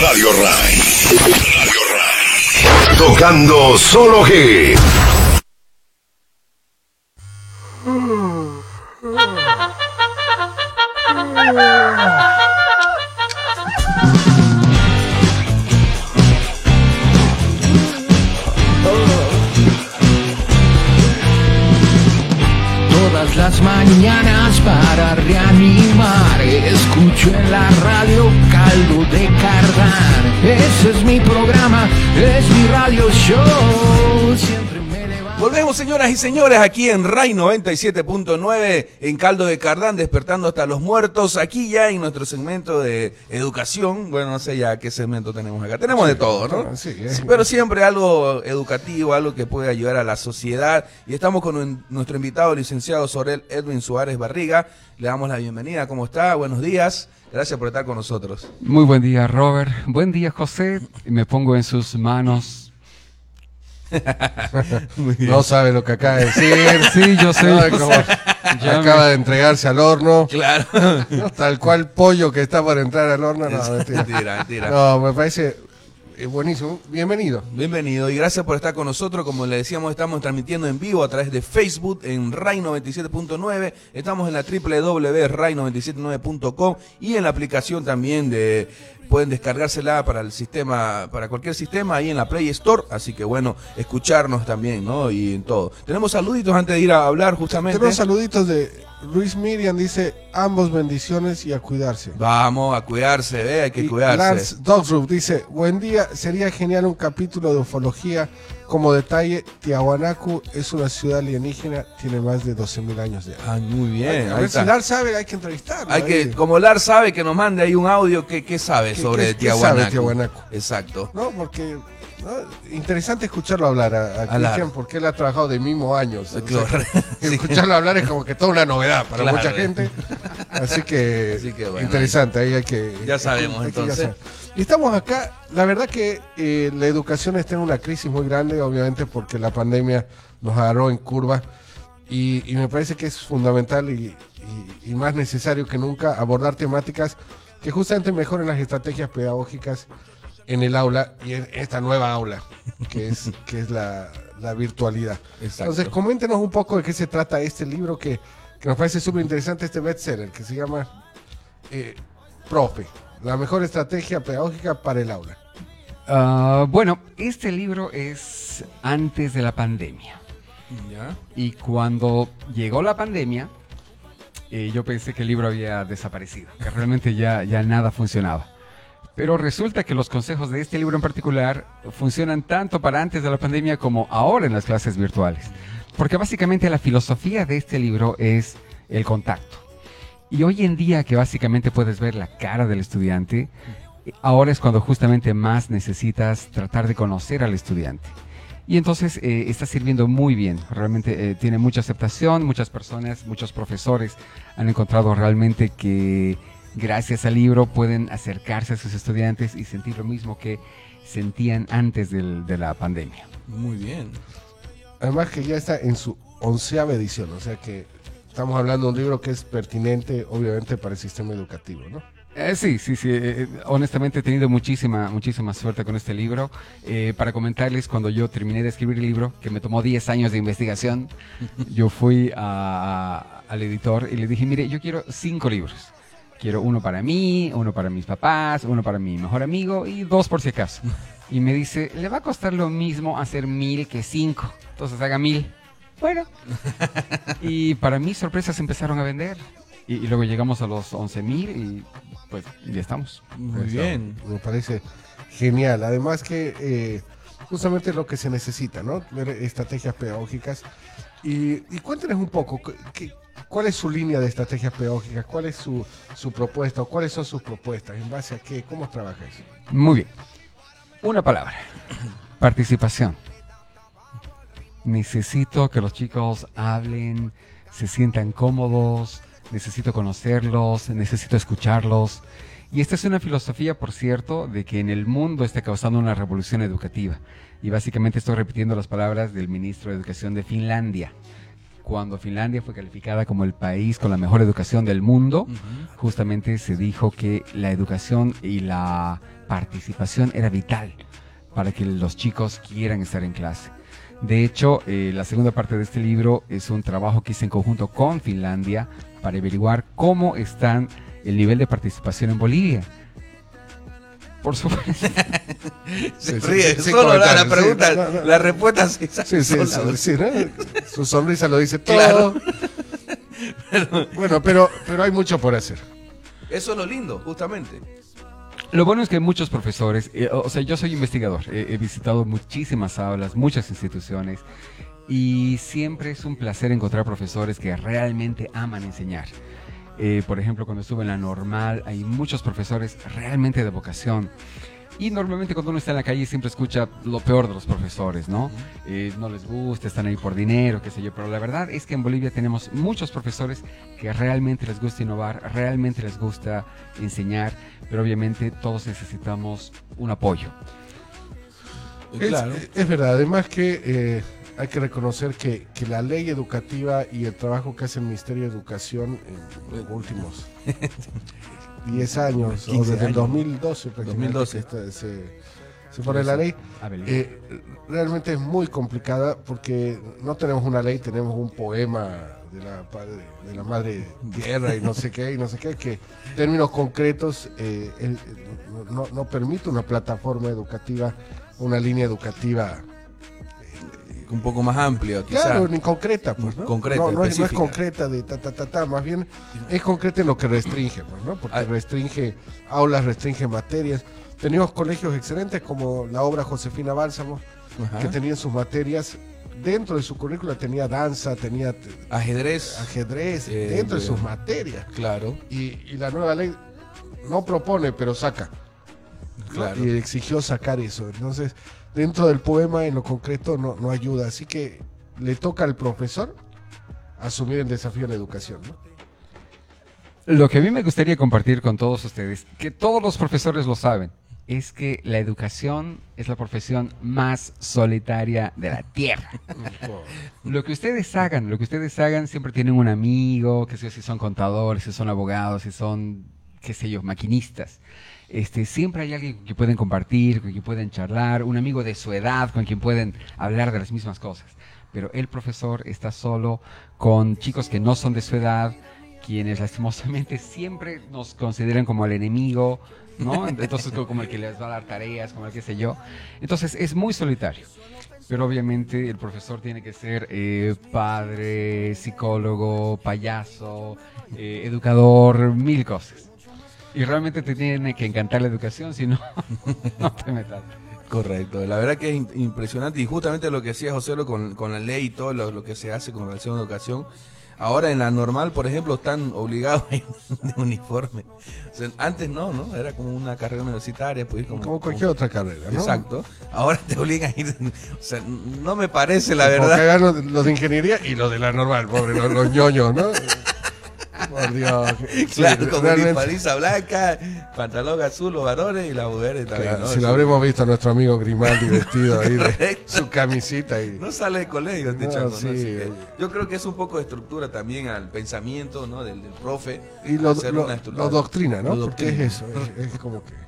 Radio Ray. Radio Ray. Tocando solo G. Todas las mañanas para reanimar. Escucho en la radio caldo de cardán Ese es mi programa, es mi radio show Volvemos, señoras y señores, aquí en RAI 97.9, en Caldo de Cardán, despertando hasta los muertos. Aquí ya en nuestro segmento de educación. Bueno, no sé ya qué segmento tenemos acá. Tenemos de todo, ¿no? Sí. Sí, pero siempre algo educativo, algo que puede ayudar a la sociedad. Y estamos con un- nuestro invitado, licenciado Sorel Edwin Suárez Barriga. Le damos la bienvenida. ¿Cómo está? Buenos días. Gracias por estar con nosotros. Muy buen día, Robert. Buen día, José. Me pongo en sus manos. No sabe lo que acaba de decir. Sí, yo sé. No, acaba de entregarse al horno. Claro. Tal cual pollo que está por entrar al horno. No, mentira. Mentira, mentira. No, me parece eh, buenísimo. Bienvenido. Bienvenido y gracias por estar con nosotros. Como le decíamos, estamos transmitiendo en vivo a través de Facebook en RAI 97.9. Estamos en la www.rai979.com y en la aplicación también de pueden descargársela para el sistema, para cualquier sistema ahí en la Play Store. Así que bueno, escucharnos también, ¿no? Y en todo. Tenemos saluditos antes de ir a hablar justamente. Tenemos saluditos de Luis Miriam, dice ambos bendiciones y a cuidarse. Vamos a cuidarse, ¿eh? hay que Y cuidarse. Lance dice, buen día, sería genial un capítulo de ufología. Como detalle, Tiahuanacu es una ciudad alienígena, tiene más de 12.000 años de edad. Ah, muy bien. a ver si. Lars sabe, hay que entrevistarlo. Hay que, ahí. como Lar sabe que nos mande ahí un audio que, que sabe ¿Qué- sobre qué- qué Tiahuanaco. sabe Tiahuanaco? Exacto. No, porque ¿no? interesante escucharlo hablar a, a Lar. Cristian porque él ha trabajado de mismo años. o sea, Claro. que Sí. Escucharlo hablar es como que toda una novedad para Claro. mucha gente. Así que, Así que bueno, interesante, ahí hay que... Ya sabemos, hay entonces. ya. Y estamos acá, la verdad que eh, la educación está en una crisis muy grande, obviamente porque la pandemia nos agarró en curva y, y me parece que es fundamental y, y- y más necesario que nunca abordar temáticas que justamente mejoren las estrategias pedagógicas en el aula y en esta nueva aula que es, que es la, la virtualidad. Exacto. Entonces, coméntenos un poco de qué se trata este libro que, que nos parece súper interesante, este bestseller que se llama eh, Profe, la mejor estrategia pedagógica para el aula. Ah, bueno, este libro es antes de la pandemia. Ya. Y cuando llegó la pandemia, eh, yo pensé que el libro había desaparecido, que realmente ya, ya nada funcionaba. Pero resulta que los consejos de este libro en particular funcionan tanto para antes de la pandemia como ahora en las clases virtuales. Porque básicamente la filosofía de este libro es el contacto. Y hoy en día que básicamente puedes ver la cara del estudiante, ahora es cuando justamente más necesitas tratar de conocer al estudiante. Y entonces eh, está sirviendo muy bien, realmente eh, tiene mucha aceptación, muchas personas, muchos profesores han encontrado realmente que gracias al libro pueden acercarse a sus estudiantes y sentir lo mismo que sentían antes de la pandemia. Muy bien. Además que ya está en su onceava edición, o sea que estamos hablando de un libro que es pertinente, obviamente, para el sistema educativo, ¿no? Eh, sí, sí, sí. eh, honestamente he tenido muchísima, muchísima suerte con este libro. Eh, para comentarles, cuando yo terminé de escribir el libro, que me tomó 10 años de investigación, yo fui a- al editor y le dije, mire, yo quiero cinco libros. Quiero uno para mí, uno para mis papás, uno para mi mejor amigo y dos por si acaso. Y me dice, le va a costar lo mismo hacer mil que cinco. Entonces haga mil. Bueno. Y para mí sorpresas empezaron a vender. Y, y luego llegamos a los 11 mil y pues ya estamos. Muy Eso, bien. Me parece genial. Además que eh, justamente lo que se necesita, ¿no? Ver estrategias pedagógicas. Y, y cuéntenos un poco, ¿qué- ¿cuál es su línea de estrategias pedagógicas? ¿Cuál es su, su propuesta o cuáles son sus propuestas? ¿En base a qué? ¿Cómo trabaja eso? Muy bien. Una palabra. Participación. Necesito que los chicos hablen, se sientan cómodos, necesito conocerlos, necesito escucharlos. Y esta es una filosofía, por cierto, de que en el mundo está causando una revolución educativa. Y básicamente estoy repitiendo las palabras del ministro de Educación de Finlandia. Cuando Finlandia fue calificada como el país con la mejor educación del mundo, justamente se dijo que la educación y la participación era vital para que los chicos quieran estar en clase. De hecho, eh, la segunda parte de este libro es un trabajo que hice en conjunto con Finlandia para averiguar cómo están el nivel de participación en Bolivia. Por supuesto. Se Sí, ríe sí, sí, solo la, la comentario, sí. pregunta, No, no. la respuesta sí, Sí, sí, sola. sí, sí, ¿no? Su sonrisa lo dice todo. Claro. Bueno, pero, pero hay mucho por hacer. Eso es lo lindo, justamente. Lo bueno es que muchos profesores, eh, o sea, yo soy investigador, he visitado muchísimas aulas, muchas instituciones, y siempre es un placer encontrar profesores que realmente aman enseñar. Eh, por ejemplo, cuando estuve en la normal, hay muchos profesores realmente de vocación. Y normalmente cuando uno está en la calle siempre escucha lo peor de los profesores, ¿no? Eh, no les gusta, están ahí por dinero, qué sé yo. Pero la verdad es que en Bolivia tenemos muchos profesores que realmente les gusta innovar, realmente les gusta enseñar, pero obviamente todos necesitamos un apoyo. Es, Claro. es verdad, además que eh, hay que reconocer que, que la ley educativa y el trabajo que hace el Ministerio de Educación en los últimos 10 años, o 15 desde el años. 2012, prácticamente 2012. que esta- se, se pone la ley, Abelín. eh, realmente es muy complicada porque no tenemos una ley, tenemos un poema de la, padre- de la madre tierra y no sé qué, y no sé qué, que en términos concretos eh, el- no- no permite una plataforma educativa, una línea educativa Un poco más amplio, quizás. Claro, ni concreta, pues, ¿no? Concreta, no, no es, no es específica. concreta de ta, ta, ta, ta, más bien es concreta en lo que restringe, pues, ¿no? Porque Ah. restringe aulas, restringe materias. Teníamos colegios excelentes como la obra Josefina Bálsamo, Ajá. que tenían sus materias, dentro de su currícula tenía danza, tenía Ajedrez. ajedrez, Eh, dentro de eh, sus materias. Claro, Y, y la nueva ley no propone, pero saca. claro. Y exigió sacar eso. Entonces, dentro del poema, en lo concreto, no, no ayuda. Así que le toca al profesor asumir el desafío de la educación. ¿no? Lo que a mí me gustaría compartir con todos ustedes, que todos los profesores lo saben, es que la educación es la profesión más solitaria de la tierra. Lo que ustedes hagan, lo que ustedes hagan, siempre tienen un amigo, que sé yo, si son contadores, si son abogados, si son, qué sé yo, maquinistas. Este, siempre hay alguien con quien pueden compartir, con quien pueden charlar, un amigo de su edad, con quien pueden hablar de las mismas cosas. Pero el profesor está solo con chicos que no son de su edad, quienes lastimosamente siempre nos consideran como el enemigo, ¿no? Entonces co- como el que les va a dar tareas, como el que sé yo. Entonces es muy solitario. Pero obviamente el profesor tiene que ser eh, padre, psicólogo, payaso, eh, educador, mil cosas. Y realmente te tiene que encantar la educación, si no, no te metas. Correcto, la verdad que es impresionante y justamente lo que decía José lo con, con la ley y todo lo, lo que se hace con relación a la educación. Ahora en la normal, por ejemplo, están obligados a ir de uniforme. O sea, antes no, ¿no? Era como una carrera universitaria, pues como, Como cualquier otra carrera. ¿no? Exacto. Ahora te obligan a ir. de- O sea, no me parece la Como que verdad. hagan los, los de ingeniería y los de la normal, pobre, los, los ñoños, ¿no? Por Dios. Sí, Claro, con realmente- paliza blanca, pantalón azul los varones y las mujeres también. Claro, ¿no? si lo habremos visto a nuestro amigo Grimaldi vestido ahí de su camisita y No sale de colegio este No, chango, ¿no? sí. Así que yo creo que es un poco de estructura también al pensamiento ¿no? del, del profe. y lo, lo- lo doctrina, ¿no? Lo Porque doctrina. es eso, es, es como que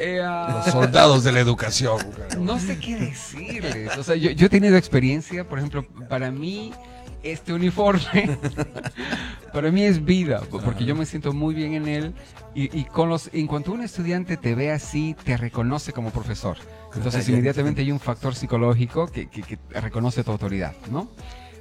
Eh, ah, los soldados de la educación. claro. No sé qué decirles. O sea, yo, yo he tenido experiencia, por ejemplo, para mí este uniforme, para mí es vida, porque yo me siento muy bien en él y, y con los, en cuanto un estudiante te ve así, te reconoce como profesor. Entonces inmediatamente hay un factor psicológico que, que- que reconoce tu autoridad, ¿no?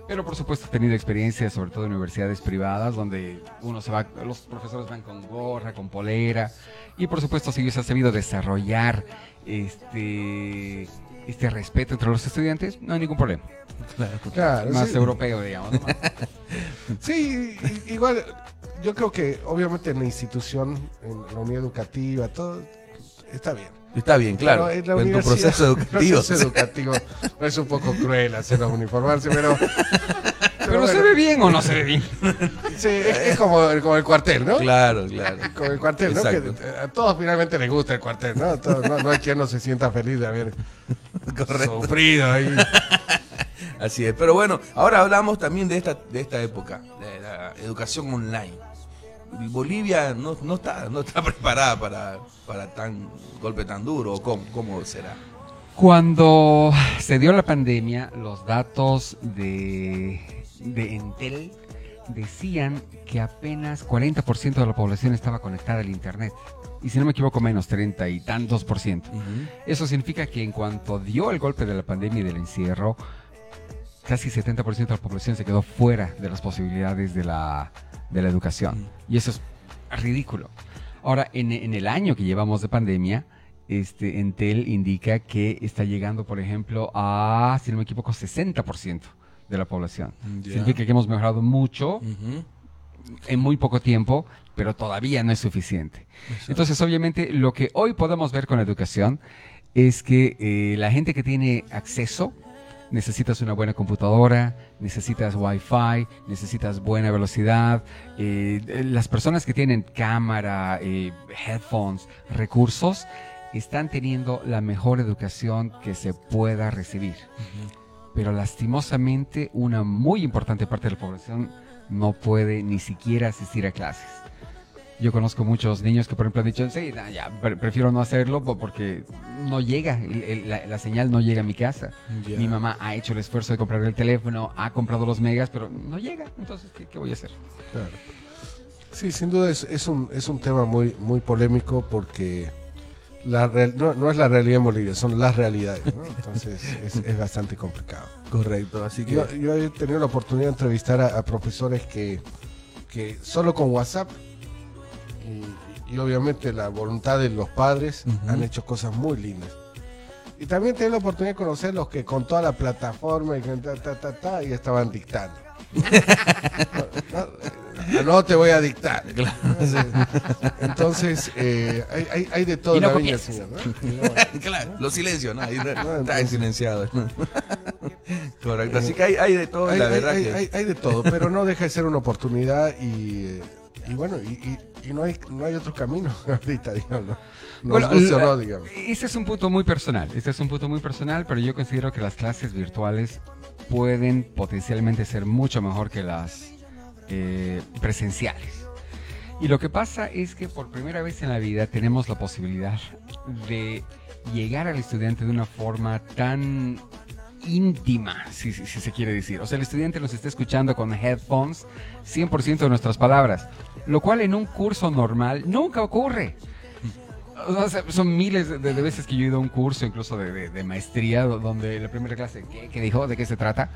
Pero por supuesto he tenido experiencias, sobre todo en universidades privadas, donde uno se va, los profesores van con gorra, con polera, y por supuesto si se ha sabido desarrollar este, este respeto entre los estudiantes, no hay ningún problema. Claro, Más sí. europeo, digamos. ¿no? Sí, i- igual yo creo que obviamente en la institución, en la unidad educativa, todo está bien. Está bien, claro. Pero en la en tu proceso educativo. proceso educativo es un poco cruel hacerlos uniformarse, pero... Pero se ve bien o no se ve bien. Sí, es, es como, el- como el cuartel, ¿no? Claro, claro. Como el cuartel, ¿no? Que Exacto. eh, a todos finalmente les gusta el cuartel, ¿no? Todos- no, no hay quien no se sienta feliz de haber Correcto. sufrido ahí. Así es. Pero bueno, ahora hablamos también de esta, de esta época, de la educación online. Bolivia no, no está, no está preparada para, para tan golpe tan duro. ¿o ¿Cómo, ¿Cómo será? Cuando se dio la pandemia, los datos de, de Entel decían que apenas 40% de la población estaba conectada al Internet. Y si no me equivoco, menos 30 y tantos por ciento. Eso significa que en cuanto dio el golpe de la pandemia y del encierro, casi 70% de la población se quedó fuera de las posibilidades de la, de la educación. Y eso es ridículo. Ahora, en, en el año que llevamos de pandemia, este, Entel indica que está llegando, por ejemplo, a, si no me equivoco, 60% de la población. Ya. Significa que hemos mejorado mucho en muy poco tiempo, pero todavía no es suficiente. Entonces, obviamente, lo que hoy podemos ver con la educación es que eh, la gente que tiene acceso, necesitas una buena computadora, necesitas wifi, necesitas buena velocidad. eh, las personas que tienen cámara, eh, headphones, recursos, están teniendo la mejor educación que se pueda recibir. Pero lastimosamente una muy importante parte de la población no puede ni siquiera asistir a clases. Yo conozco muchos niños que, por ejemplo, han dicho, sí, no, ya, pre- prefiero no hacerlo po- porque no llega, el- el- la, la señal no llega a mi casa. Mi mamá ha hecho el esfuerzo de comprar el teléfono, ha comprado los megas, pero no llega. Entonces, ¿qué, qué voy a hacer? Claro. Sí, sin duda es, es un, es un tema muy, muy polémico porque la real- no, no es la realidad en Bolivia, son las realidades. ¿no? Entonces es, es bastante complicado. Correcto, así que... Yo, yo he tenido la oportunidad de entrevistar a, a profesores que, que solo con WhatsApp y, y obviamente la voluntad de los padres han hecho cosas muy lindas. Y también tengo la oportunidad de conocer los que con toda la plataforma y, que ta, ta, ta, ta, y estaban dictando. No, no, no te voy a dictar. Entonces, eh, hay, hay- hay de todo en no la viña. Señor, ¿no? claro, los silencios, ¿no? Ahí está silenciado. Correcto, así que hay, hay de todo, la verdad hay- que... hay- hay de todo, pero no deja de ser una oportunidad y, eh, y bueno, y, y- y no, hay, no hay otro camino ahorita, digamos. ¿no? Nos Bueno, o la- no, digamos. Ese es un punto muy personal. Este es un punto muy personal, pero yo considero que las clases virtuales pueden potencialmente ser mucho mejor que las eh, presenciales. Y lo que pasa es que por primera vez en la vida tenemos la posibilidad de llegar al estudiante de una forma tan íntima, si, si- si se quiere decir. O sea, el estudiante nos está escuchando con headphones 100% de nuestras palabras, lo cual en un curso normal nunca ocurre. O sea, son miles de, de veces que yo he ido a un curso, incluso de, de- de maestría, do- donde la primera clase, ¿qué, qué dijo? ¿De qué se trata?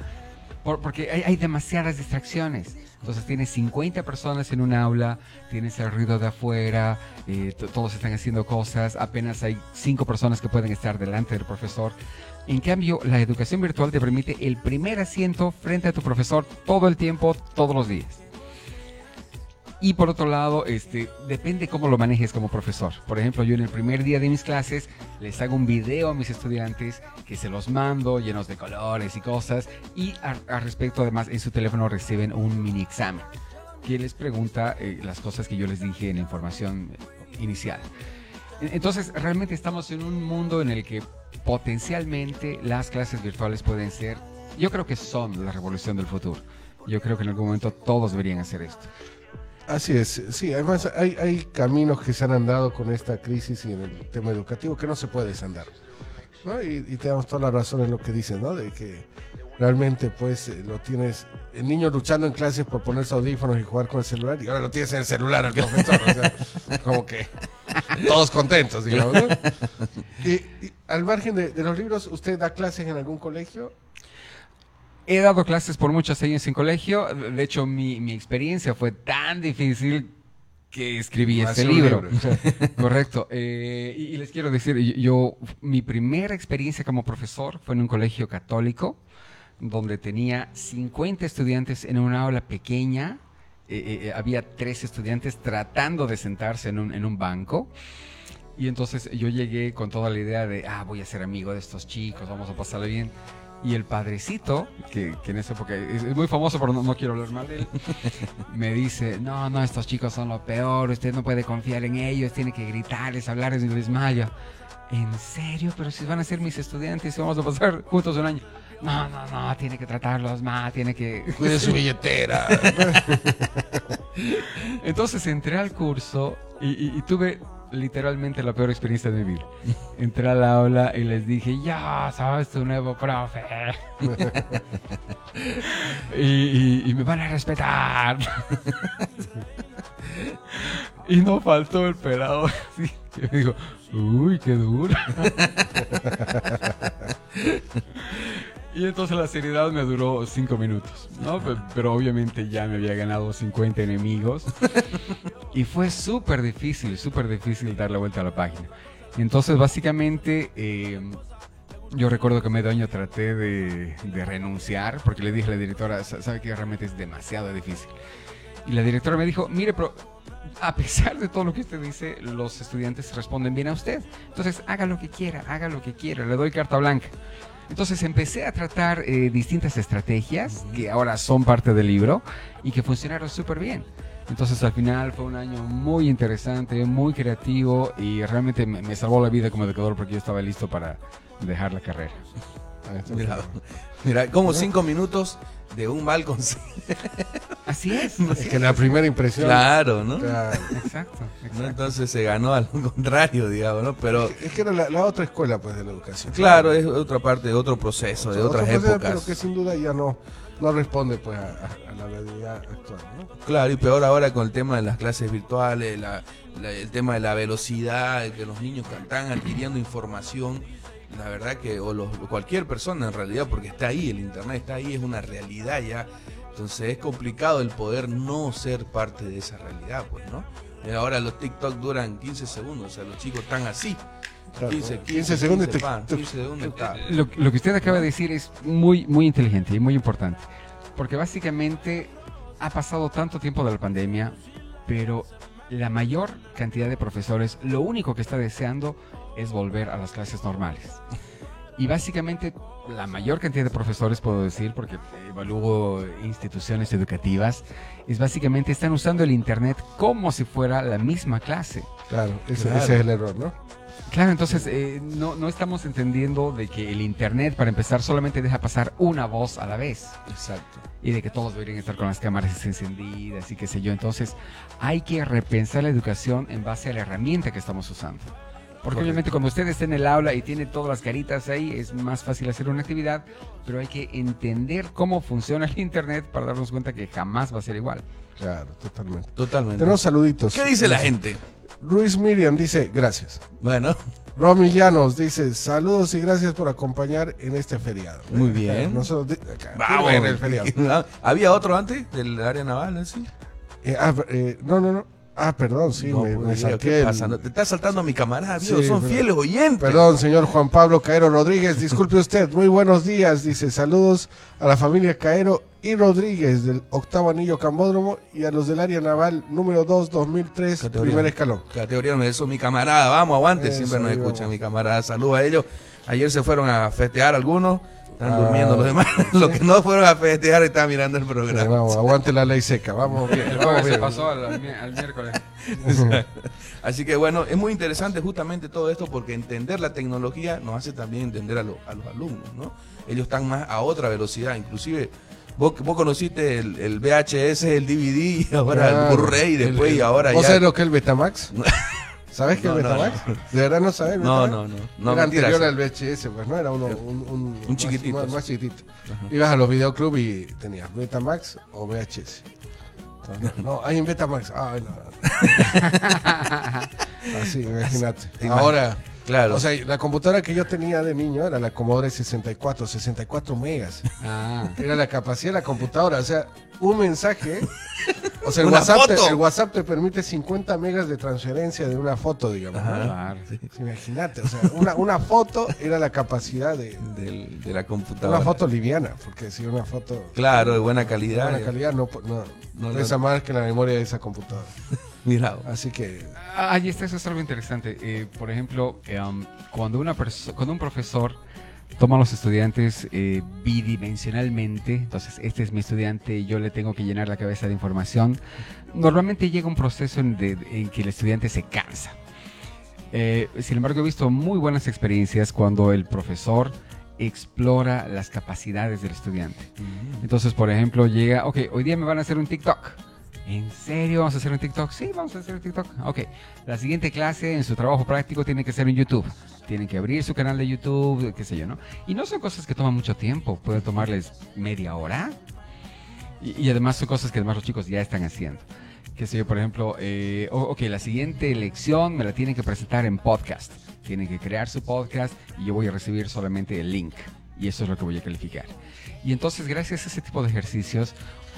Por- porque hay, hay demasiadas distracciones. Entonces tienes 50 personas en un aula, tienes el ruido de afuera, eh, to- todos están haciendo cosas, apenas hay 5 personas que pueden estar delante del profesor. En cambio, la educación virtual te permite el primer asiento frente a tu profesor todo el tiempo, todos los días. Y por otro lado, este, depende cómo lo manejes como profesor. Por ejemplo, yo en el primer día de mis clases les hago un video a mis estudiantes que se los mando llenos de colores y cosas. Y al respecto, además, en su teléfono reciben un mini examen que les pregunta eh, las cosas que yo les dije en la información inicial. E- Entonces, realmente estamos en un mundo en el que potencialmente las clases virtuales pueden ser, yo creo que son la revolución del futuro. Yo creo que en algún momento todos deberían hacer esto. Así es, sí, además hay, hay caminos que se han andado con esta crisis y en el tema educativo que no se puede desandar. ¿no? Y, y tenemos toda la razón en lo que dices, ¿no? De que realmente pues eh, lo tienes, el niño luchando en clases por ponerse audífonos y jugar con el celular y ahora lo tienes en el celular al profesor, o sea, como que todos contentos, digamos. ¿no? Y, y al margen de, de los libros, ¿usted da clases en algún colegio? He dado clases por muchos años en colegio. De hecho, mi, mi experiencia fue tan difícil que escribí este libro. libro. Correcto. Eh, y, y les quiero decir, yo, yo- mi primera experiencia como profesor fue en un colegio católico, donde tenía 50 estudiantes en una aula pequeña. Eh, eh, había tres estudiantes tratando de sentarse en un, en un banco. Y entonces yo llegué con toda la idea de, ah, voy a ser amigo de estos chicos, vamos a pasarlo bien. Y el padrecito, que, que en esa época es, es muy famoso, pero no, no quiero hablar mal de él, me dice, no, no, estos chicos son lo peor, usted no puede confiar en ellos, tiene que gritarles, hablarles y desmayo. ¿En serio? Pero si van a ser mis estudiantes y vamos a pasar juntos un año. No, no, no, tiene que tratarlos más, tiene que... Cuide su billetera. Entonces entré al curso y, y- y tuve literalmente la peor experiencia de mi vida. Entré al aula y les dije, ya, sabes tu nuevo profe. y, me van a respetar. y no faltó el pelado. me dijo, uy, qué duro. Y entonces la seriedad me duró cinco minutos, ¿no? Pe- Pero obviamente ya me había ganado 50 enemigos. Y fue súper difícil, súper difícil dar la vuelta a la página. Entonces básicamente eh, yo recuerdo que medio año traté de, de renunciar porque le dije a la directora, "Sa- sabe que realmente es demasiado difícil. Y la directora me dijo, mire, pero a pesar de todo lo que usted dice, los estudiantes responden bien a usted. Entonces haga lo que quiera, haga lo que quiera, le doy carta blanca. Entonces empecé a tratar eh, distintas estrategias que ahora son parte del libro y que funcionaron súper bien. Entonces al final fue un año muy interesante, muy creativo y realmente me, me salvó la vida como educador porque yo estaba listo para dejar la carrera. Mira, mira, como cinco minutos de un mal consejo. Así es. Es que la primera impresión. Claro, ¿no? Claro. Exacto, ¿no? Entonces se ganó al contrario, digamos, ¿no? Pero Es que era la, la otra escuela pues de la educación. claro, es otra parte de otro proceso, de Otro otras proceso, épocas. Pero que sin duda ya no, no responde pues a, la realidad actual, ¿no? Claro, y peor ahora con el tema de las clases virtuales, la- el tema de la velocidad, que los niños están adquiriendo información, la verdad que, o los- cualquier persona en realidad, porque está ahí, el internet está ahí, es una realidad ya. Entonces es complicado el poder no ser parte de esa realidad, pues, ¿no? Y ahora los TikTok duran 15 segundos, o sea, los chicos están así. Claro, 15, 15, 15 segundos y te- pan, 15 segundos está. Lo, lo que usted acaba de decir es muy, muy inteligente y muy importante. Porque básicamente ha pasado tanto tiempo de la pandemia, pero la mayor cantidad de profesores lo único que está deseando es volver a las clases normales. Y básicamente la mayor cantidad de profesores, puedo decir, porque evalúo instituciones educativas, es básicamente están usando el Internet como si fuera la misma clase. Claro, ese, Claro. ese es el error, ¿no? Claro, entonces eh, no, no estamos entendiendo de que el Internet, para empezar, solamente deja pasar una voz a la vez. Exacto. Y de que todos deberían estar con las cámaras encendidas y qué sé yo. Entonces, hay que repensar la educación en base a la herramienta que estamos usando. Porque Correcto. obviamente cuando usted está en el aula y tiene todas las caritas ahí, es más fácil hacer una actividad, pero hay que entender cómo funciona el Internet para darnos cuenta que jamás va a ser igual. Claro, totalmente. Totalmente. Tenemos saluditos. ¿Qué dice la gente? Luis Miriam dice, gracias. Bueno, Romy Llanos dice, saludos y gracias por acompañar en este feriado. Muy bien. Nosotros, di- acá, vamos. en el feriado. ¿Había otro antes del área naval. Sí. Eh, ah, eh, no, no, no. Ah, perdón, sí, No, me, pues, me Diego, saqué ¿Qué el- pasa? No, Te está saltando a mi camarada, Sí, son pero- fieles oyentes. Perdón, señor Juan Pablo Caero Rodríguez, disculpe usted, muy buenos días, dice saludos a la familia Caero y Rodríguez del octavo anillo Cambódromo y a los del área naval número 2 2003, Categoría. primer escalón. Categoría de eso, mi camarada, vamos, aguante, Eso, siempre nos escuchan, mi camarada, saludos a ellos. Ayer se fueron a festejar algunos, están Ah, durmiendo los demás, los que no fueron a festejar están mirando el programa. vamos, aguante la ley seca, vamos bien, vamos bien. al, miércoles. Así que bueno, es muy interesante justamente todo esto porque entender la tecnología nos hace también entender a, lo- a los alumnos, ¿no? Ellos están más a otra velocidad, inclusive vos, vos conociste el, el VHS, el DVD y ahora el Blu-ray y después El- y ahora ¿Vos ya... sabés lo que es el Betamax? ¿Sabés qué es No, el no, Betamax? no. ¿De verdad no sabés? el No, no, no. No, Era mentira, anterior al VHS, pues no era uno, un, un, chiquitito, Más, más chiquitito. Ibas a los videoclubs y tenías Betamax o VHS. Entonces, no, hay en Betamax. Ay, no. Así, imagínate. Te imag- Ahora, Claro. o sea, la computadora que yo tenía de niño era la Commodore 64, 64 megas. Ah. Era la capacidad de la computadora. O sea, un mensaje. O sea, el WhatsApp, te, el WhatsApp te permite 50 megas de transferencia de una foto, digamos. ¿no? Claro. Sí, Imagínate, o sea, una, una foto era la capacidad de. del- de la computadora. Una foto liviana, porque si una foto Claro, de buena de calidad. buena ya. calidad no, no, No, no. pesa más que la memoria de esa computadora. Mira, Así que, Ah, Ahí está, eso es algo interesante. Eh, por ejemplo, eh, um, cuando, una cuando un profesor toma a los estudiantes eh, bidimensionalmente, entonces este es mi estudiante y yo le tengo que llenar la cabeza de información, normalmente llega un proceso en, de- en que el estudiante se cansa. Eh, sin embargo, he visto muy buenas experiencias cuando el profesor explora las capacidades del estudiante. Entonces, por ejemplo, llega, ok, hoy día me van a hacer un TikTok. ¿En serio vamos a hacer un TikTok? Sí, vamos a hacer un TikTok. Ok, la siguiente clase en su trabajo práctico tiene que ser en YouTube. Tienen que abrir su canal de YouTube, qué sé yo, ¿no? Y no son cosas que toman mucho tiempo, puede tomarles media hora. Y, y además son cosas que además los chicos ya están haciendo. Qué sé yo, por ejemplo, eh, ok, la siguiente lección me la tienen que presentar en podcast. Tienen que crear su podcast y yo voy a recibir solamente el link. Y eso es lo que voy a calificar. Y entonces, gracias a ese tipo de ejercicios,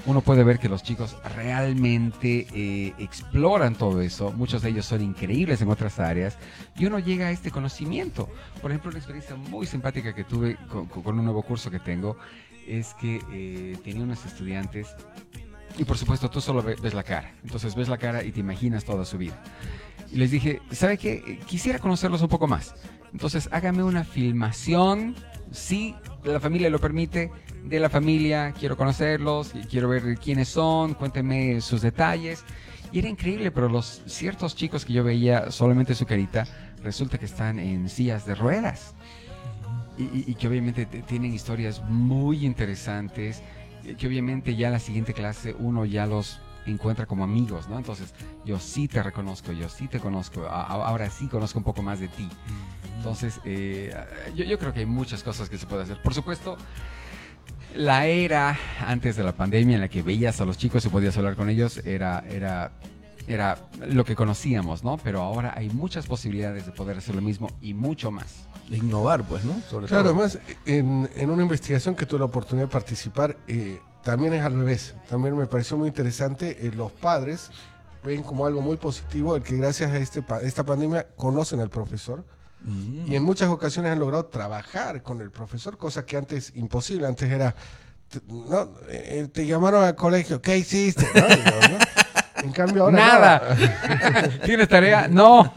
uno puede ver que los chicos realmente eh, exploran todo eso. Muchos de ellos son increíbles en otras áreas. Y uno llega a este conocimiento. Por ejemplo, una experiencia muy simpática que tuve con, un nuevo curso que tengo es que eh, tenía unos estudiantes y por supuesto tú solo ve- ves la cara. Entonces ves la cara y te imaginas toda su vida. Y les dije, ¿sabe qué? Eh, Quisiera conocerlos un poco más. Entonces hágame una filmación, si la familia lo permite, de la familia, quiero conocerlos, quiero ver quiénes son, cuéntenme sus detalles. Y era increíble, pero los ciertos chicos que yo veía solamente su carita, resulta que están en sillas de ruedas. Y, que obviamente te- tienen historias muy interesantes eh, que obviamente ya en la siguiente clase uno ya los encuentra como amigos, ¿no? Entonces, yo sí te reconozco, yo sí te conozco, ahora sí conozco un poco más de ti. Entonces, eh, yo, yo creo que hay muchas cosas que se puede hacer. Por supuesto, la era antes de la pandemia en la que veías a los chicos y podías hablar con ellos era, era, era lo que conocíamos, ¿no? Pero ahora hay muchas posibilidades de poder hacer lo mismo y mucho más. De innovar, pues, ¿no? Sobre Claro, todo. además, en, en una investigación que tuve la oportunidad de participar, eh, también es al revés. También me pareció muy interesante. eh, los padres ven como algo muy positivo el que gracias a este, pa- esta pandemia conocen al profesor y en muchas ocasiones han logrado trabajar con el profesor, cosa que antes imposible. Antes era, te, no, eh, te llamaron al colegio, ¿qué hiciste? ¿No? En cambio ahora... Nada. no. ¿Tienes tarea? No.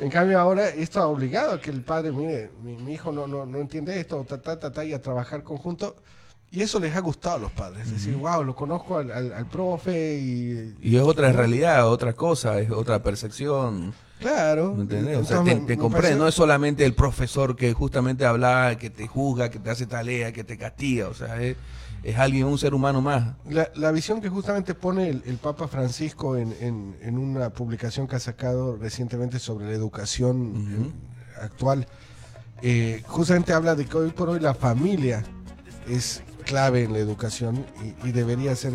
En cambio ahora esto ha obligado a que el padre, mire, mi, mi hijo no, no, no entiende esto, ta, ta, ta, ta, y a trabajar conjunto. Y eso les ha gustado a los padres. Es decir, wow, lo conozco al, al, al profe y... Y es otra realidad, otra cosa, es otra percepción. Claro. ¿Me entendés? O sea, te, te pareció- no es solamente el profesor que justamente habla, que te juzga, que te hace tarea, que te castiga, o sea, es, es alguien, un ser humano más. La, la visión que justamente pone el, el Papa Francisco en, en- en una publicación que ha sacado recientemente sobre la educación eh, actual, eh, justamente habla de que hoy por hoy la familia es clave en la educación y, y debería ser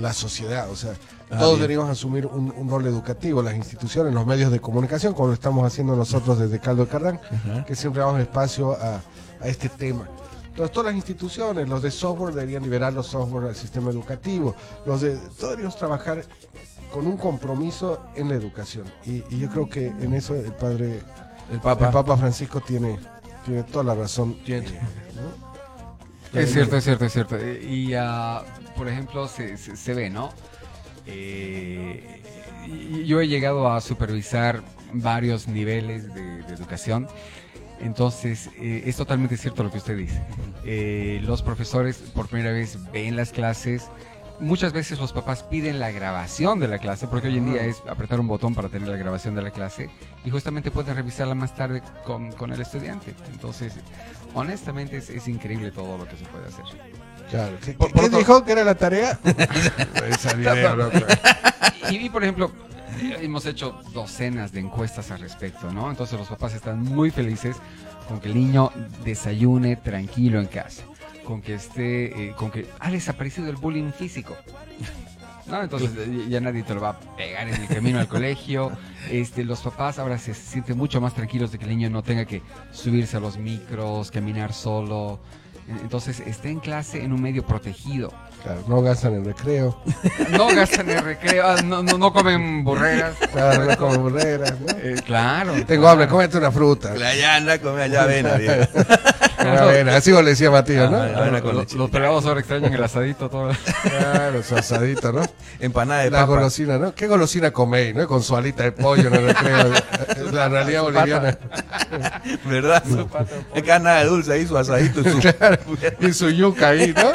la sociedad. O sea, Ah, todos bien. deberíamos asumir un, un rol educativo, las instituciones, los medios de comunicación, como lo estamos haciendo nosotros desde Caldo de Cardán, que siempre damos espacio a, a este tema. Entonces, todas las instituciones, los de software deberían liberar los software al sistema educativo, los de todos deberíamos trabajar con un compromiso en la educación. Y, y yo creo que en eso el padre, El Papa. el Papa Francisco tiene, tiene toda la razón. Tiene. Eh, ¿no? Es cierto, es cierto, es cierto. Eh, Y, ah, por ejemplo, se, se- se ve, ¿no? Eh, yo he llegado a supervisar varios niveles de, de educación. Entonces, eh, es totalmente cierto lo que usted dice. Eh, los profesores por primera vez ven las clases. Muchas veces los papás piden la grabación de la clase, porque hoy en día es apretar un botón para tener la grabación de la clase y justamente pueden revisarla más tarde con, con el estudiante. Entonces, honestamente es, es increíble todo lo que se puede hacer. Claro. ¿Qué, Por- qué- por qué otro- dijo que era la tarea? Esa idea, ¿no? Y, y, por ejemplo, eh, hemos hecho docenas de encuestas al respecto, ¿no? Entonces los papás están muy felices con que el niño desayune tranquilo en casa, con que esté, eh, con que ha desaparecido el bullying físico. ¿No? Entonces eh, ya nadie te lo va a pegar en el camino al colegio. Este, los papás ahora se sienten mucho más tranquilos de que el niño no tenga que subirse a los micros, caminar solo. Entonces esté en clase en un medio protegido. Claro, no gastan en recreo. No gastan el recreo, ah, no, no, no comen burreras. Claro, no como burreras, ¿no? Eh, claro. Tengo hambre, cómete una fruta. Allá anda, come allá avena. Una avena, así vos le decía Matías, ¿no? Ah, avena con Los, leche. los pelados ahora extrañan el asadito todo. Claro, su asadito, ¿no? Empanada de La papa. golosina, ¿no? ¿Qué golosina coméis, no? Con su alita de pollo en el recreo. Es la realidad boliviana. ¿Verdad? Es que nada de dulce ahí, su asadito. su- Claro, y su yuca ahí, ¿no?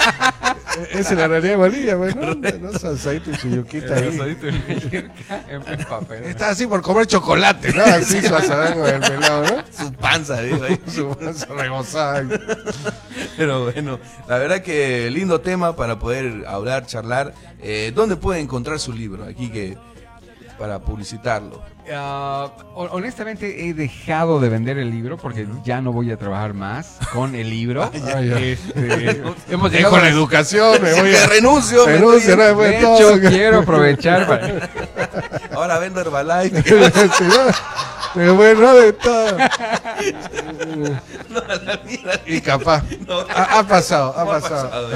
Esa es la realidad de Bolivia, pues, ¿no? ¿no? Su asadito y su yuquita El ahí. asadito en, papel. Está así por comer chocolate, ¿no? Así su asadango del pelado, ¿no? su panza, digo, ahí. Su panza rebosada. Pero bueno, la verdad que lindo tema para poder hablar, charlar. Eh, ¿Dónde puede encontrar su libro? Aquí que para publicitarlo. Hon- honestamente he dejado de vender el libro porque ya no voy a trabajar más con el libro. Ah. Este, hemos llegado la a educación, me voy a... renuncio, me Renuncio, estoy- después De hecho, quiero aprovechar para... Ahora vendo Herbalife. Me bueno de todo. No, la. Y capaz. Ha, ha pasado, ha pasado.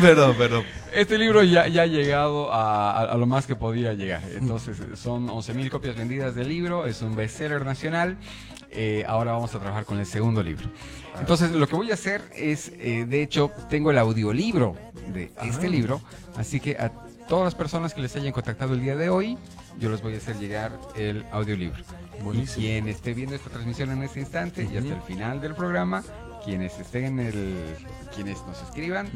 perdón, perdón. Este libro ya, ya ha llegado a, a- a lo más que podía llegar. Entonces, son 11.000 copias vendidas del libro, es un bestseller nacional. Eh, ahora vamos a trabajar con el segundo libro. Entonces, lo que voy a hacer es, eh, de hecho, tengo el audiolibro de este libro, así que a todas las personas que les hayan contactado el día de hoy, yo les voy a hacer llegar el audiolibro. Y quien esté viendo esta transmisión en este instante y hasta el final del programa, quienes estén en el, quienes nos escriban,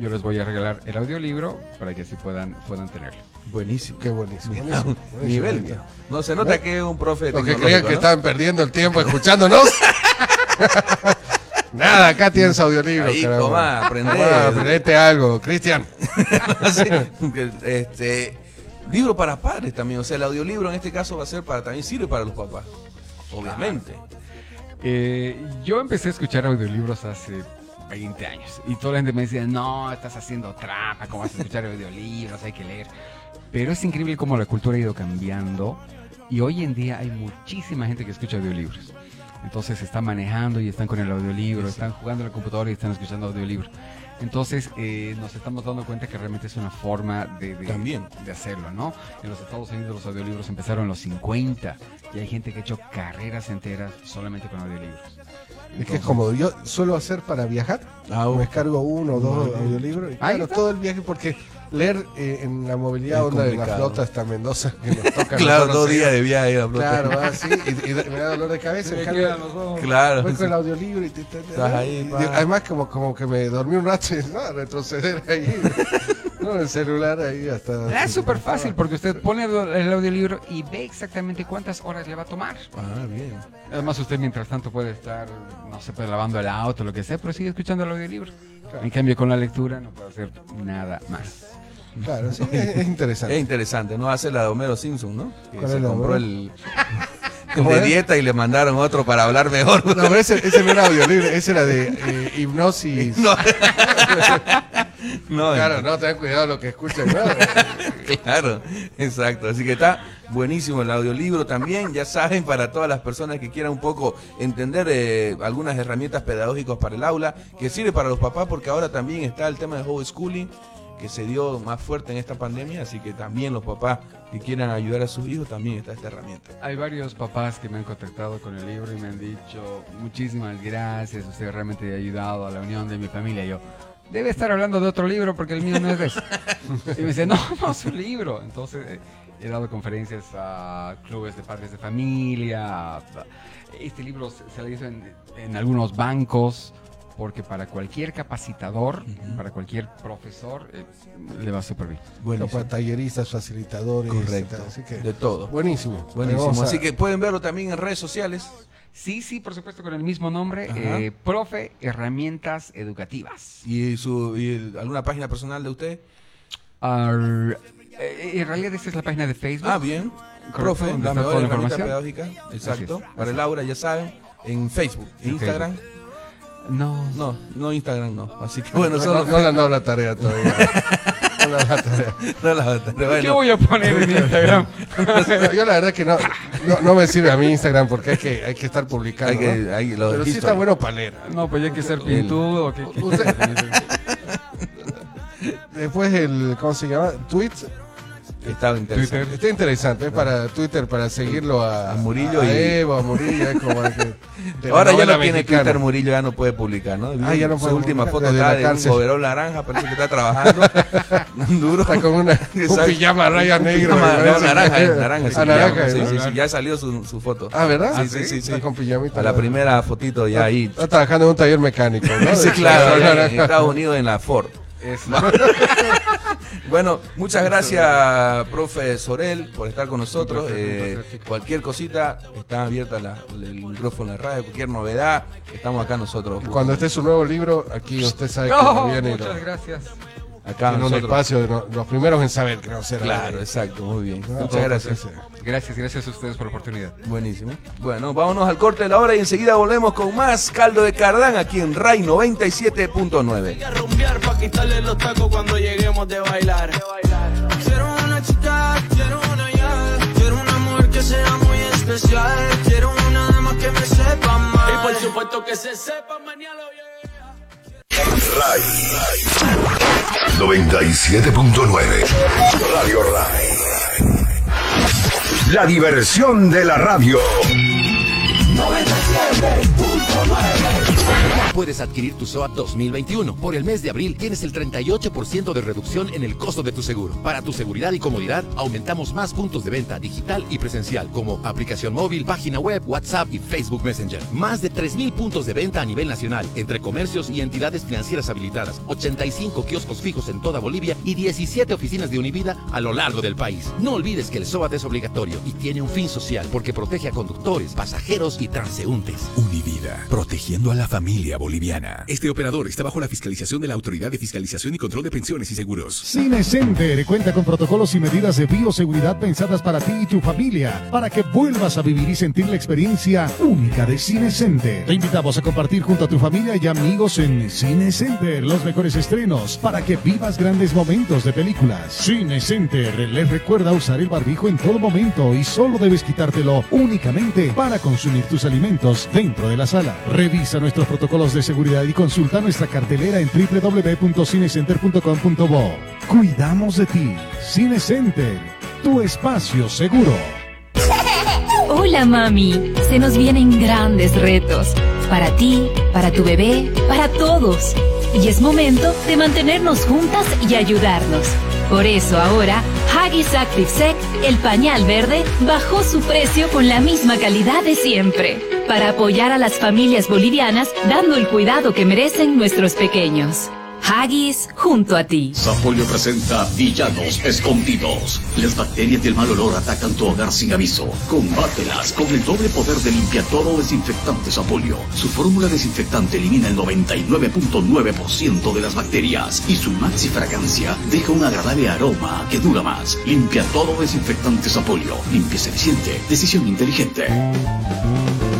yo les voy a regalar el audiolibro para que así puedan, puedan tenerlo. Buenísimo. Qué buenísimo. buenísimo, buenísimo. Nivel. No se nota que es un profe Los que creían que ¿no? estaban perdiendo el tiempo escuchándonos. Nada, acá tienes audiolibro. Ahí. Tomá, aprendete algo, Cristian. Este, libro para padres también. O sea, el audiolibro en este caso va a ser para, también sirve para los papás. Obviamente. Eh, yo empecé a escuchar audiolibros hace 20 años y toda la gente me decía, no, estás haciendo trampa, ¿cómo vas a escuchar audiolibros? Hay que leer. Pero es increíble cómo la cultura ha ido cambiando y hoy en día hay muchísima gente que escucha audiolibros. Entonces están manejando y están con el audiolibro, están jugando en la computadora y están escuchando audiolibros. Entonces eh, nos estamos dando cuenta que realmente es una forma de, de- También. de hacerlo, ¿no? En los Estados Unidos los audiolibros empezaron en los 50 y hay gente que ha hecho carreras enteras solamente con audiolibros. Es que es como yo suelo hacer para viajar. Ah, me descargo uno o dos audiolibros. Y claro, todo el viaje, porque leer eh, en la movilidad Es onda de la flota hasta Mendoza, que nos toca. Claro, dos días de viaje a la flota. Claro, va así, y, y me da dolor de cabeza. Claro. Voy con el audiolibro y te, te- te- Estás ahí, y además como, como que me dormí un rato y no, retroceder ahí. no, el celular ahí hasta. Es súper fácil porque usted pone el audiolibro y ve exactamente cuántas horas le va a tomar. Ah, bien. Además usted mientras tanto puede estar, no sé, pues lavando el auto, lo que sea, pero sigue escuchando el audiolibro. En cambio con la lectura no puede hacer nada más. Claro, sí, es, es interesante. Es interesante, ¿no? Hace la de Homero Simpson, ¿no? Que ¿Cuál se compró el, el ¿Cómo de es? dieta y le mandaron otro para hablar mejor. No, pero ese, ese no era audiolibro, ese era de eh, hipnosis. No. No, claro, no, ten cuidado lo que escuchan. ¿no? Claro, exacto. Así que está buenísimo el audiolibro también. Ya saben, para todas las personas que quieran un poco entender eh, algunas herramientas pedagógicas para el aula, que sirve para los papás, porque ahora también está el tema de homeschooling, que se dio más fuerte en esta pandemia. Así que también los papás que quieran ayudar a sus hijos, también está esta herramienta. Hay varios papás que me han contactado con el libro y me han dicho muchísimas gracias, usted realmente ha ayudado a la unión de mi familia. Y yo, debe estar hablando de otro libro porque el mío no es de eso. y me dice, no, no, es un libro. Entonces eh, he dado conferencias a clubes de padres de familia. Este libro se, se le hizo en, en algunos bancos porque para cualquier capacitador, para cualquier profesor, eh, le va súper bien. Bueno, para talleristas, facilitadores. Correcto. tal, Así que, De todo. Buenísimo. Buenísimo. Así que pueden verlo también en redes sociales. Sí, sí, por supuesto, con el mismo nombre, eh, Profe Herramientas Educativas. ¿Y, su, y el- alguna página personal de usted? Ar- eh, en realidad esa es la página de Facebook. Ah, bien. Correcto, Profe, la mejor herramienta información. pedagógica. Exacto. Para el aula, ya saben. En Facebook. ¿En En Instagram? No. No, no Instagram no. Así que bueno, no, solo... no, no le han dado la tarea todavía. no la tarea. No la- bueno. ¿Qué voy a poner en Instagram? No, Yo la verdad que no, no, no me sirve a mí Instagram porque hay que, hay que estar publicando. Hay que- ¿no? hay los Pero sí historias. está bueno para leer. no, pues ya hay que ser pintudo. ¿qué- qué- Usted- Después el, ¿cómo se llama? Tweets. Estaba interesante. Twitter. Está interesante, es para Twitter, para seguirlo a, A Murillo a y- Evo, a Murillo, es como que- de Ahora ya no tiene. Twitter Murillo, ya no puede publicar, ¿no? Ah, ya no Su puede última publicar, foto desde está la de un naranja, parece que está trabajando. Duro. Está con una, un pijama raya negro. No, naranja, naranja. Ah, sí, naranja, sí, ¿no? sí, sí, ya salió su, su foto. Ah, ¿verdad? Sí, sí, sí, sí. Está con pijamita. A la primera fotito ya ahí. Está trabajando en un taller mecánico, ¿no? Sí, claro, De- en. Estados Unidos en la Ford. Bueno, muchas gracias, profe Sorel, por estar con nosotros. Eh, cualquier cosita, está abierta la- el micrófono de la radio, cualquier novedad, estamos acá nosotros. Cuando esté su nuevo libro, aquí usted sabe que No, lo viene lo- muchas gracias. Acá un nosotros. espacio, de no- los primeros en saber que no será. Claro, exacto, muy bien. No, Muchas todo gracias. porque Gracias, gracias a ustedes por la oportunidad. Buenísimo. Bueno, vámonos al corte de la hora y enseguida volvemos con más caldo de cardán aquí en RAI 97.9. a rumbear pa' quitarle los tacos cuando lleguemos de bailar. Quiero una chica, quiero una ya, quiero una mujer que sea muy especial, quiero una dama que me sepa mal. Y por supuesto que se sepa mañana RAI. 97.9 Radio RAI. La diversión de la radio Puedes adquirir tu SOAT 2021. Por el mes de abril tienes el 38% de reducción en el costo de tu seguro. Para tu seguridad y comodidad, aumentamos más puntos de venta digital y presencial, como aplicación móvil, página web, WhatsApp y Facebook Messenger. Más de 3.000 puntos de venta a nivel nacional, entre comercios y entidades financieras habilitadas, 85 kioscos fijos en toda Bolivia y 17 oficinas de Univida a lo largo del país. No olvides que el SOAT es obligatorio y tiene un fin social porque protege a conductores, pasajeros y transeúntes. Univida, protegiendo a la familia boliviana. Este operador está bajo la fiscalización de la Autoridad de Fiscalización y Control de Pensiones y Seguros. Cine Center cuenta con protocolos y medidas de bioseguridad pensadas para ti y tu familia, para que vuelvas a vivir y sentir la experiencia única de Cine Center. Te invitamos a compartir junto a tu familia y amigos en Cine Center los mejores estrenos para que vivas grandes momentos de películas. Cine Center les recuerda usar el barbijo en todo momento y solo debes quitártelo únicamente para consumir alimentos dentro de la sala. Revisa nuestros protocolos de seguridad y consulta nuestra cartelera en www.cinecenter.com.bo. Cuidamos de ti. Cine Center, tu espacio seguro. Hola mami, se nos vienen grandes retos. Para ti, para tu bebé, para todos. Y es momento de mantenernos juntas y ayudarnos. Por eso ahora, Haggis Active Sec, el pañal verde, bajó su precio con la misma calidad de siempre. Para apoyar a las familias bolivianas dando el cuidado que merecen nuestros pequeños. Haggis junto a ti. Sapolio presenta Villanos Escondidos. Las bacterias del mal olor atacan tu hogar sin aviso. Combátelas con el doble poder de limpia todo desinfectante Sapolio. Su fórmula desinfectante elimina el 99.9% de las bacterias y su maxi fragancia deja un agradable aroma que dura más. Limpia todo desinfectante Sapolio. Limpieza eficiente. Decisión inteligente.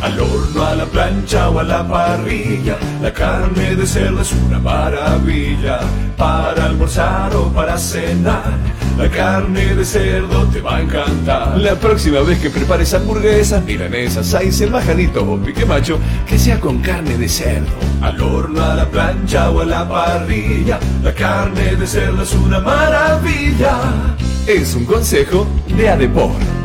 Al horno, a la plancha o a la parrilla, la carne de cerdo es una maravilla. Para almorzar o para cenar, la carne de cerdo te va a encantar. La próxima vez que prepares hamburguesas, milanesas, seis, el majadito o pique macho, que sea con carne de cerdo. Al horno, a la plancha o a la parrilla, la carne de cerdo es una maravilla. Es un consejo de Adepor.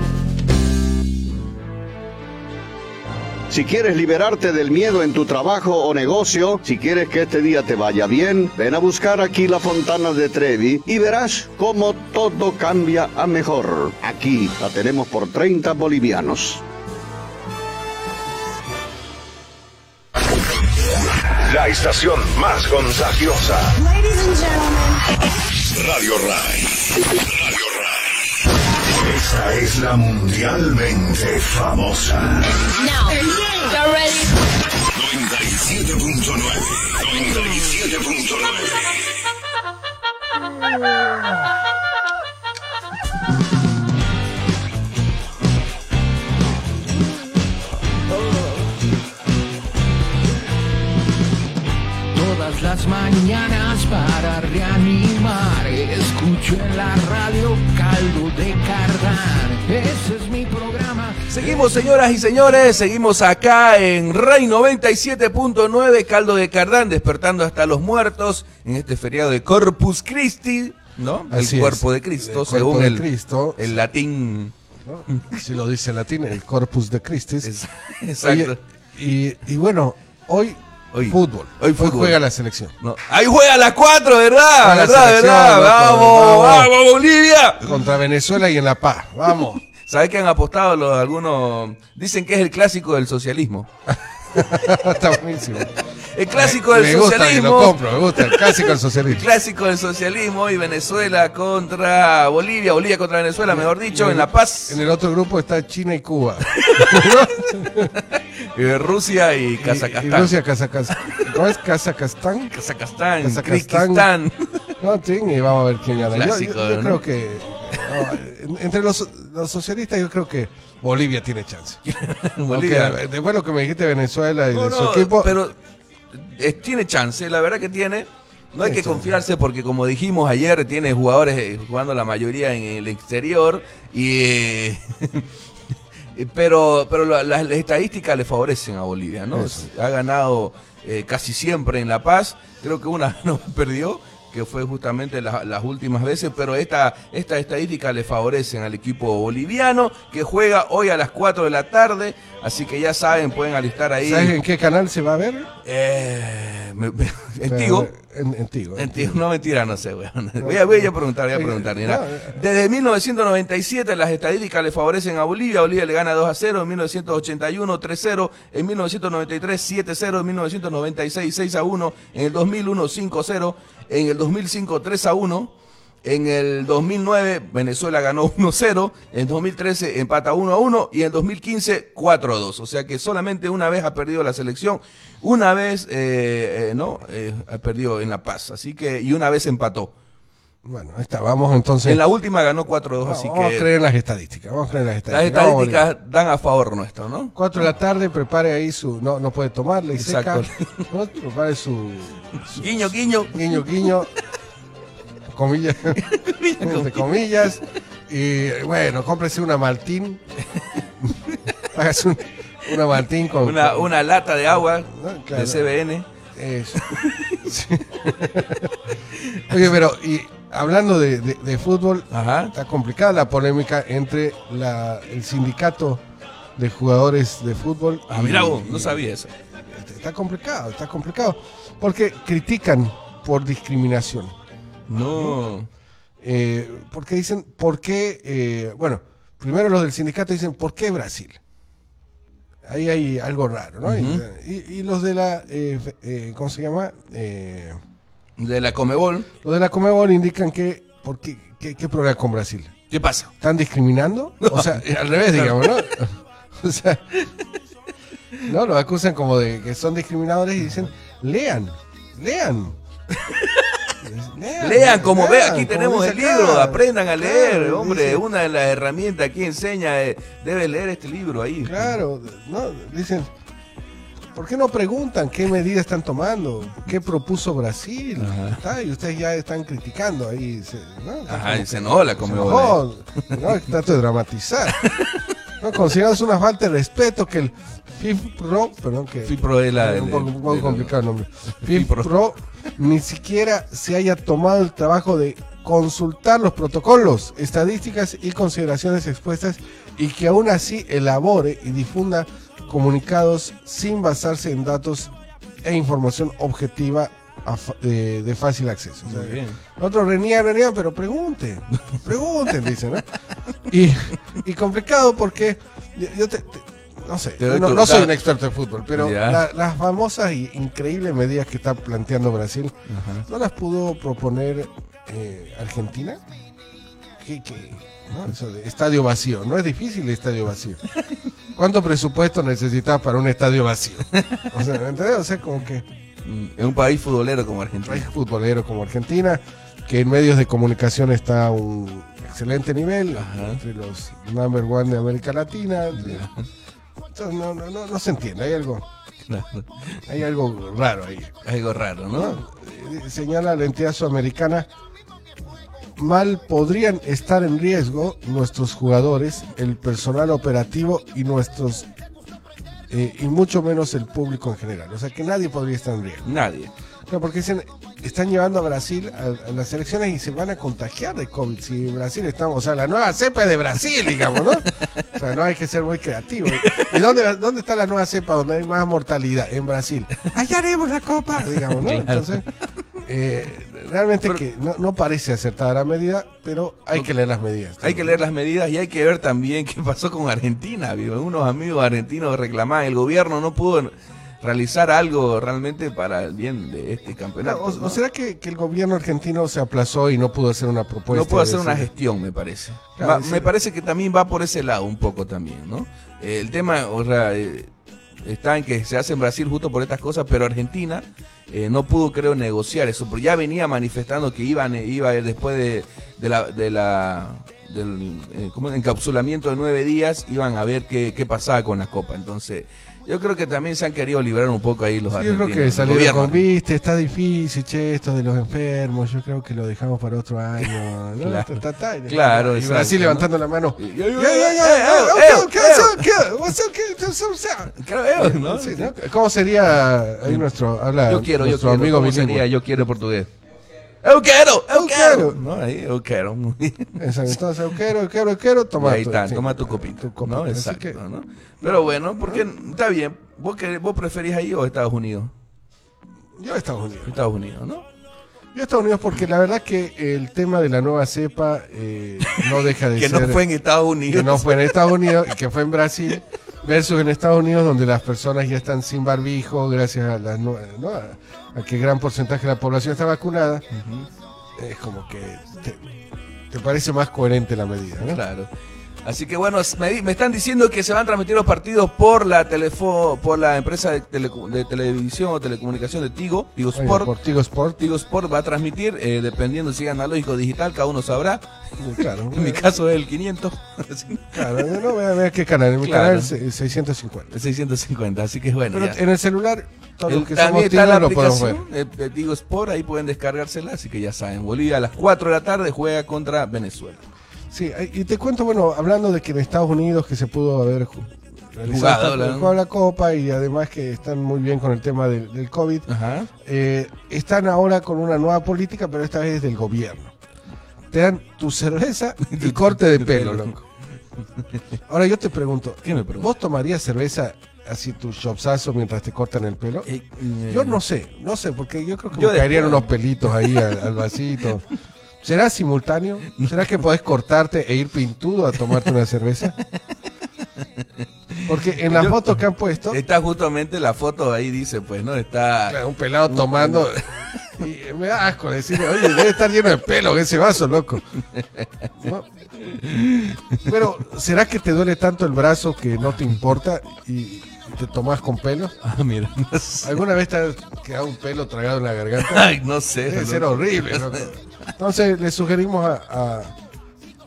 Si quieres liberarte del miedo en tu trabajo o negocio, si quieres que este día te vaya bien, ven a buscar aquí la Fontana de Trevi y verás cómo todo cambia a mejor. Aquí la tenemos por 30 bolivianos. La estación más contagiosa. Radio Rai. Radio Rai. Esta es la mundialmente famosa. Now, ready? 97.9. 97.9. las mañanas para reanimar, escucho en la radio caldo de cardán. Ese es mi programa. Seguimos, señoras y señores, seguimos acá en Rey 97.9, Caldo de Cardán, despertando hasta los muertos en este feriado de Corpus Christi, ¿no? Así el es, cuerpo de Cristo, el según de el, Cristo. el latín. Si lo dice en latín, el Corpus de Christi. exacto. y, y bueno, hoy, fútbol. Hoy fútbol. juega la selección. No, Ahí juega a las 4, ¿verdad? Juega la ¿Verdad, verdad? loco, Vamos, vamos, Bolivia. Contra Venezuela y en La Paz. Vamos. ¿Sabes qué han apostado los, algunos? Dicen que es el clásico del socialismo. Está buenísimo. El clásico Me- del me gusta, socialismo. lo compro, me gusta, el clásico del socialismo. El clásico del socialismo y Venezuela contra Bolivia, Bolivia contra Venezuela, mejor dicho, en La Paz. En el otro grupo está China y Cuba. Rusia y Y Kazajstán. Rusia, Kazajstán. ¿Cómo es Kazajstán? Kazajstán, Kazajstán. No, sí, y vamos a ver quién gana. Yo- Clásico, yo, yo ¿no? creo que. no, en- entre los, los socialistas, yo creo que Bolivia tiene chance. Bolivia. Aunque, después lo que me dijiste Venezuela y No, de su no, equipo. pero tiene chance, la verdad que tiene. No hay que confiarse porque como dijimos ayer, tiene jugadores eh, jugando la mayoría en el exterior y eh, pero pero la- las, las estadísticas le favorecen a Bolivia, ¿no? Eso. Ha ganado eh, casi siempre en La Paz, creo que una no perdió que fue justamente la- las últimas veces, pero esta, esta estadística le favorecen al equipo boliviano que juega hoy a las 4 de la tarde, así que ya saben, pueden alistar ahí. ¿Sabes en qué canal se va a ver? Eh, me- me- Tigo. En, en Tigo. En Tigo, no mentira, no sé, weón. Voy a, voy a preguntar, voy a preguntar. mira. Desde 1997 las estadísticas le favorecen a Bolivia. Bolivia le gana 2 a 0, en 1981 3-0, en 1993 7-0, en 1996 6 a 1, en el 2001 5 0, en el 2005 3 a 1. En el 2009 Venezuela ganó 1-0, en 2013 empata 1-1 y en 2015 4-2. O sea que solamente una vez ha perdido la selección, una vez eh, eh, no Eh, ha perdido en La Paz, así que y una vez empató. Bueno, ahí está, vamos entonces. En la última ganó 4-2, Vamos, así vamos que a creer en las estadísticas, vamos a creer las las estadísticas. Vamos, estadísticas dan a favor nuestro, ¿no? 4 de la tarde, prepare ahí su. No, no puede tomarle y Exacto. seca. ¿no? Prepare su. Guiño, guiño. Guiño, guiño. Comillas. entre comillas. Y bueno, cómprese una Martín. Hágase un- una Martín con. Una, con- una lata de agua claro. de CBN. Eso. Sí. Oye, pero y hablando de, de- de fútbol, está complicada la polémica entre la, el sindicato de jugadores de fútbol. Ah, mira no sabía eso. Está complicado, está complicado. Porque critican por discriminación. No. Eh, porque dicen, ¿por qué? eh, bueno, primero los del sindicato dicen, ¿por qué Brasil? Ahí hay algo raro, ¿no? Y, y los de la, eh, eh, ¿cómo se llama? De la Comebol. Los de la Comebol indican que, ¿por qué, qué, qué problema con Brasil? ¿Qué pasa? ¿Están discriminando? O sea, al revés, digamos, ¿no? O sea, no, los acusan como de que son discriminadores y dicen, lean, lean. Lean, como ve, lean, aquí tenemos el acá. libro, aprendan a leer, Claro, hombre, dice- una de las herramientas aquí enseña, eh, debe leer este libro ahí. Claro, no, dicen, ¿por qué no preguntan qué medidas están tomando? ¿Qué propuso Brasil? Está, y ustedes ya están criticando ahí. se- ¿no? Ajá, y se enojó la Conmebol, ¿no? Trato de dramatizar. No, consideramos una falta de respeto que el FIFPRO, perdón que FIFPRO es la- un poco, un poco el- complicado el nombre. FIFPRO ni siquiera se haya tomado el trabajo de consultar los protocolos, estadísticas y consideraciones expuestas y que aún así elabore y difunda comunicados sin basarse en datos e información objetiva de, de fácil acceso. O sea, bien. Otros reniegan, reniegan, pero pregunten, pregunten, dicen, ¿no? Y, y complicado porque yo, yo te- te- no sé, no, no soy un experto en fútbol, pero la- las famosas y increíbles medidas que está planteando Brasil, ¿no las pudo proponer eh, Argentina? ¿Qué, qué? ¿No? Eso de estadio vacío, no es difícil el estadio vacío. ¿Cuánto presupuesto necesitas para un estadio vacío? O sea, ¿me entendés? O sea, como que En un país futbolero como Argentina. país futbolero como Argentina, que en medios de comunicación está a un excelente nivel, entre los number one de América Latina. Entonces, no, no, no, no se entiende, hay algo, hay algo raro ahí. Algo raro, ¿no? Eh, Señala la entidad sudamericana, mal podrían estar en riesgo nuestros jugadores, el personal operativo y nuestros... eh, y mucho menos el público en general. O sea que nadie podría estar en riesgo. Nadie. No, porque dicen, están llevando a Brasil a, a las elecciones y se van a contagiar de COVID. Si Brasil estamos, o sea, la nueva cepa de Brasil, digamos, ¿no? O sea, no hay que ser muy creativo. ¿Y dónde, dónde está la nueva cepa donde hay más mortalidad? En Brasil. Allá haremos la copa, digamos, ¿no? Entonces, eh, realmente que no, no parece acertada la medida, pero hay que leer las medidas. Hay que leer las medidas y hay que ver también qué pasó con Argentina. vivo. Unos amigos argentinos reclamaban, el gobierno no pudo realizar algo realmente para el bien de este campeonato. o, ¿no? o será que, que el gobierno argentino se aplazó y no pudo hacer una propuesta? no pudo hacer una gestión, me parece. Claro, Va- sí. me parece que también va por ese lado un poco también, ¿no? Eh, el tema, o sea, eh, está en que se hace en Brasil justo por estas cosas, pero Argentina eh, no pudo, creo, negociar eso, porque ya venía manifestando que iban, eh, iba después de, de la, de la del eh, encapsulamiento de nueve días, iban a ver qué, qué pasaba con la copa. Entonces, yo creo que también se han querido liberar un poco ahí los Sí, yo creo que salieron con, viste, está difícil, che, esto de los enfermos, yo creo que lo dejamos para otro año. ¿no? Claro. Ta, ta, y- Claro, y exacto, Brasil ¿no? levantando la mano. ¿Cómo sería ahí nuestro, habla Yo quiero, yo nuestro quiero. amigo ¿Cómo sería yo quiero portugués? Eu quero, eu Eu quero. quero. No, ahí, eu quero. Muy bien. Exacto, Entonces, quiero, yo quiero, toma. Ahí tu- está, sí. toma tu copito. Tu copito, ¿no? Exacto, que- ¿no? Pero bueno, porque está bien. ¿Vos, querés- ¿Vos preferís ahí o Estados Unidos? Yo Estados Unidos. Estados Unidos, ¿no? Yo Estados Unidos porque la verdad que el tema de la nueva cepa eh, no deja de Que ser... no fue en Estados Unidos. Que no fue en Estados Unidos que fue en Brasil, versus en Estados Unidos donde las personas ya están sin barbijo gracias a, las ¿no? a, a que gran porcentaje de la población está vacunada. es como que te, te parece más coherente la medida, ¿no? Claro. Así que bueno, me, están diciendo que se van a transmitir los partidos por la telefo, por la empresa de, telecu- de televisión o telecomunicación de Tigo, Tigo Oye, Sport. por Tigo Sport. Tigo Sport va a transmitir, eh, dependiendo si es analógico o digital, cada uno sabrá. Claro, en mi caso es el 500. Claro, no voy a ver qué canal, en mi Claro. canal es eh, 650. El 650, así que bueno. Pero ya. en el celular, El- que somos está la podemos ver. aplicación eh, Sport, ahí pueden descargársela, así que ya saben. Bolivia a las 4 de la tarde juega contra Venezuela. Sí, eh, y te cuento, bueno, hablando de que en Estados Unidos que se pudo haber Jugado, la- la Copa y además que están muy bien con el tema del, del COVID, eh, están ahora con una nueva política, pero esta vez del gobierno. Te dan tu cerveza y corte de pelo, loco. Ahora yo te pregunto, ¿vos tomarías cerveza así tu chopsazo mientras te cortan el pelo? yo no sé, no sé, porque yo creo que Yo me caerían unos pelitos ahí al, al vasito. ¿Será simultáneo? ¿Será que podés cortarte e ir pintudo a tomarte una cerveza? Porque en la Yo- foto que han puesto, Está justamente la foto ahí, dice, pues, ¿no? Está. Claro, un pelado tomando. y me da asco decirle, oye, debe estar lleno de pelo ese vaso, loco. ¿No? Pero, ¿será que te duele tanto el brazo que no te importa y te tomas con pelos? Ah, mira. ¿Alguna vez te ha quedado un pelo tragado en la garganta? Ay, no sé. Debe ser horrible, loco. Entonces, le sugerimos a, a-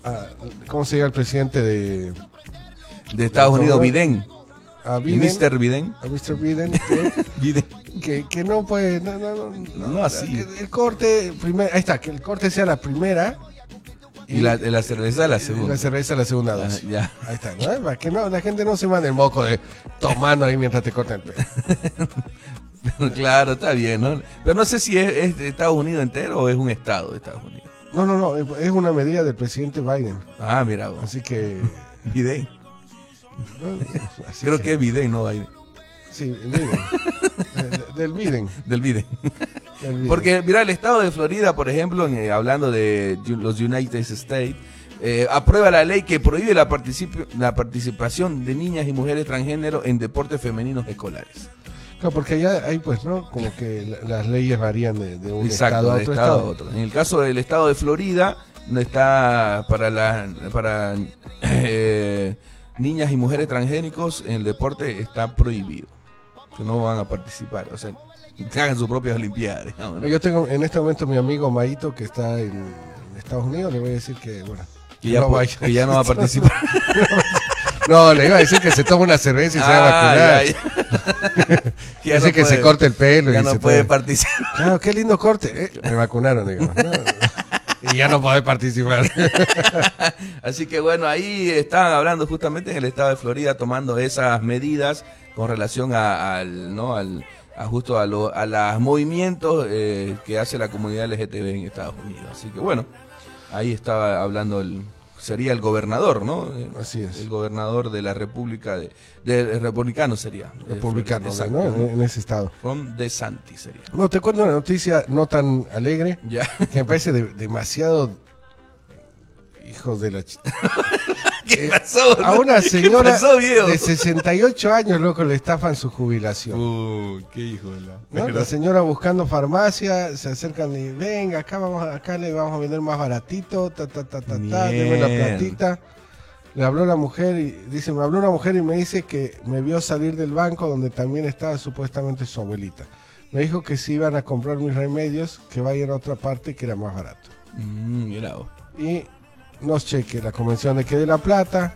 a- ¿Cómo se llama el presidente de. De Estados Unidos, Biden. A ¿Y Biden. Mr. Biden? A Mr. Biden. Que, que, que no puede. No, no, no, así. El, el corte, primer, ahí está, que el corte sea la primera. Y la, la cerveza la segunda. La cerveza la segunda Ah, dosis. ya. Ahí está, ¿no? Para que no, la gente no se mande el moco de tomando ahí mientras te cortan el pelo. claro, está bien, ¿no? Pero no sé si es, es de Estados Unidos entero o es un estado de Estados Unidos. No, no, no, es- una medida del presidente Biden. Ah, mira. vos. Así que. Biden. Así Creo que- que es Biden, no Biden. Sí, el Biden. De- del Biden. Del Biden. Porque, mira, el estado de Florida, por ejemplo, eh, hablando de los United States, eh, aprueba la ley que prohíbe la, la participación de niñas y mujeres transgénero en deportes femeninos escolares. Claro, porque allá hay, pues, ¿no? Como que la- las leyes varían de, de un Exacto, estado a de otro estado a estado. otro. En el caso del estado de Florida, no está para la, para eh, niñas y mujeres transgénicos en el deporte está prohibido. Que no van a participar, o sea, que hagan sus propias olimpiadas. digamos, ¿no? Yo tengo en este momento mi amigo Maito que está en, en Estados Unidos, le voy a decir que, bueno, Que ya no vaya. que ya no va a participar. no, le iba a decir que se toma una cerveza y se va a Ah, vacunar. ya, ya. Que ya Dice no que se corte el pelo. ya y no se puede participar. Claro, qué lindo corte. Eh, me vacunaron, digamos. ¿no? y ya no puede participar. Así que bueno, ahí estaban hablando justamente en el estado de Florida tomando esas medidas con relación a- al, ¿no? al, a justo a, lo- a los movimientos eh, que hace la comunidad LGTB en Estados Unidos. Así que bueno, ahí estaba hablando el sería el gobernador, ¿no? Eh, Así es. El gobernador de la República de, de republicano sería. de Republicano, ¿no? En, en ese estado. From DeSantis sería. No, te cuento una noticia no tan alegre. Ya. Que me parece de- demasiado. Hijos de la. ch- ¿Qué Eh, pasó? A una ¿Qué señora pasó, de 68 años, loco, le estafan su jubilación. Uh, qué hijo de la. ¿no? La señora buscando farmacia, se acercan y venga, acá vamos, acá le vamos a vender más baratito, ta ta ta ta ta, deme la platita. Le habló la mujer y dice, me habló una mujer y me dice que me vio salir del banco donde también estaba supuestamente su abuelita. Me dijo que si iban a comprar mis remedios, que vayan a otra parte que era más barato. Mm. Y nos cheque la convención de que de la plata.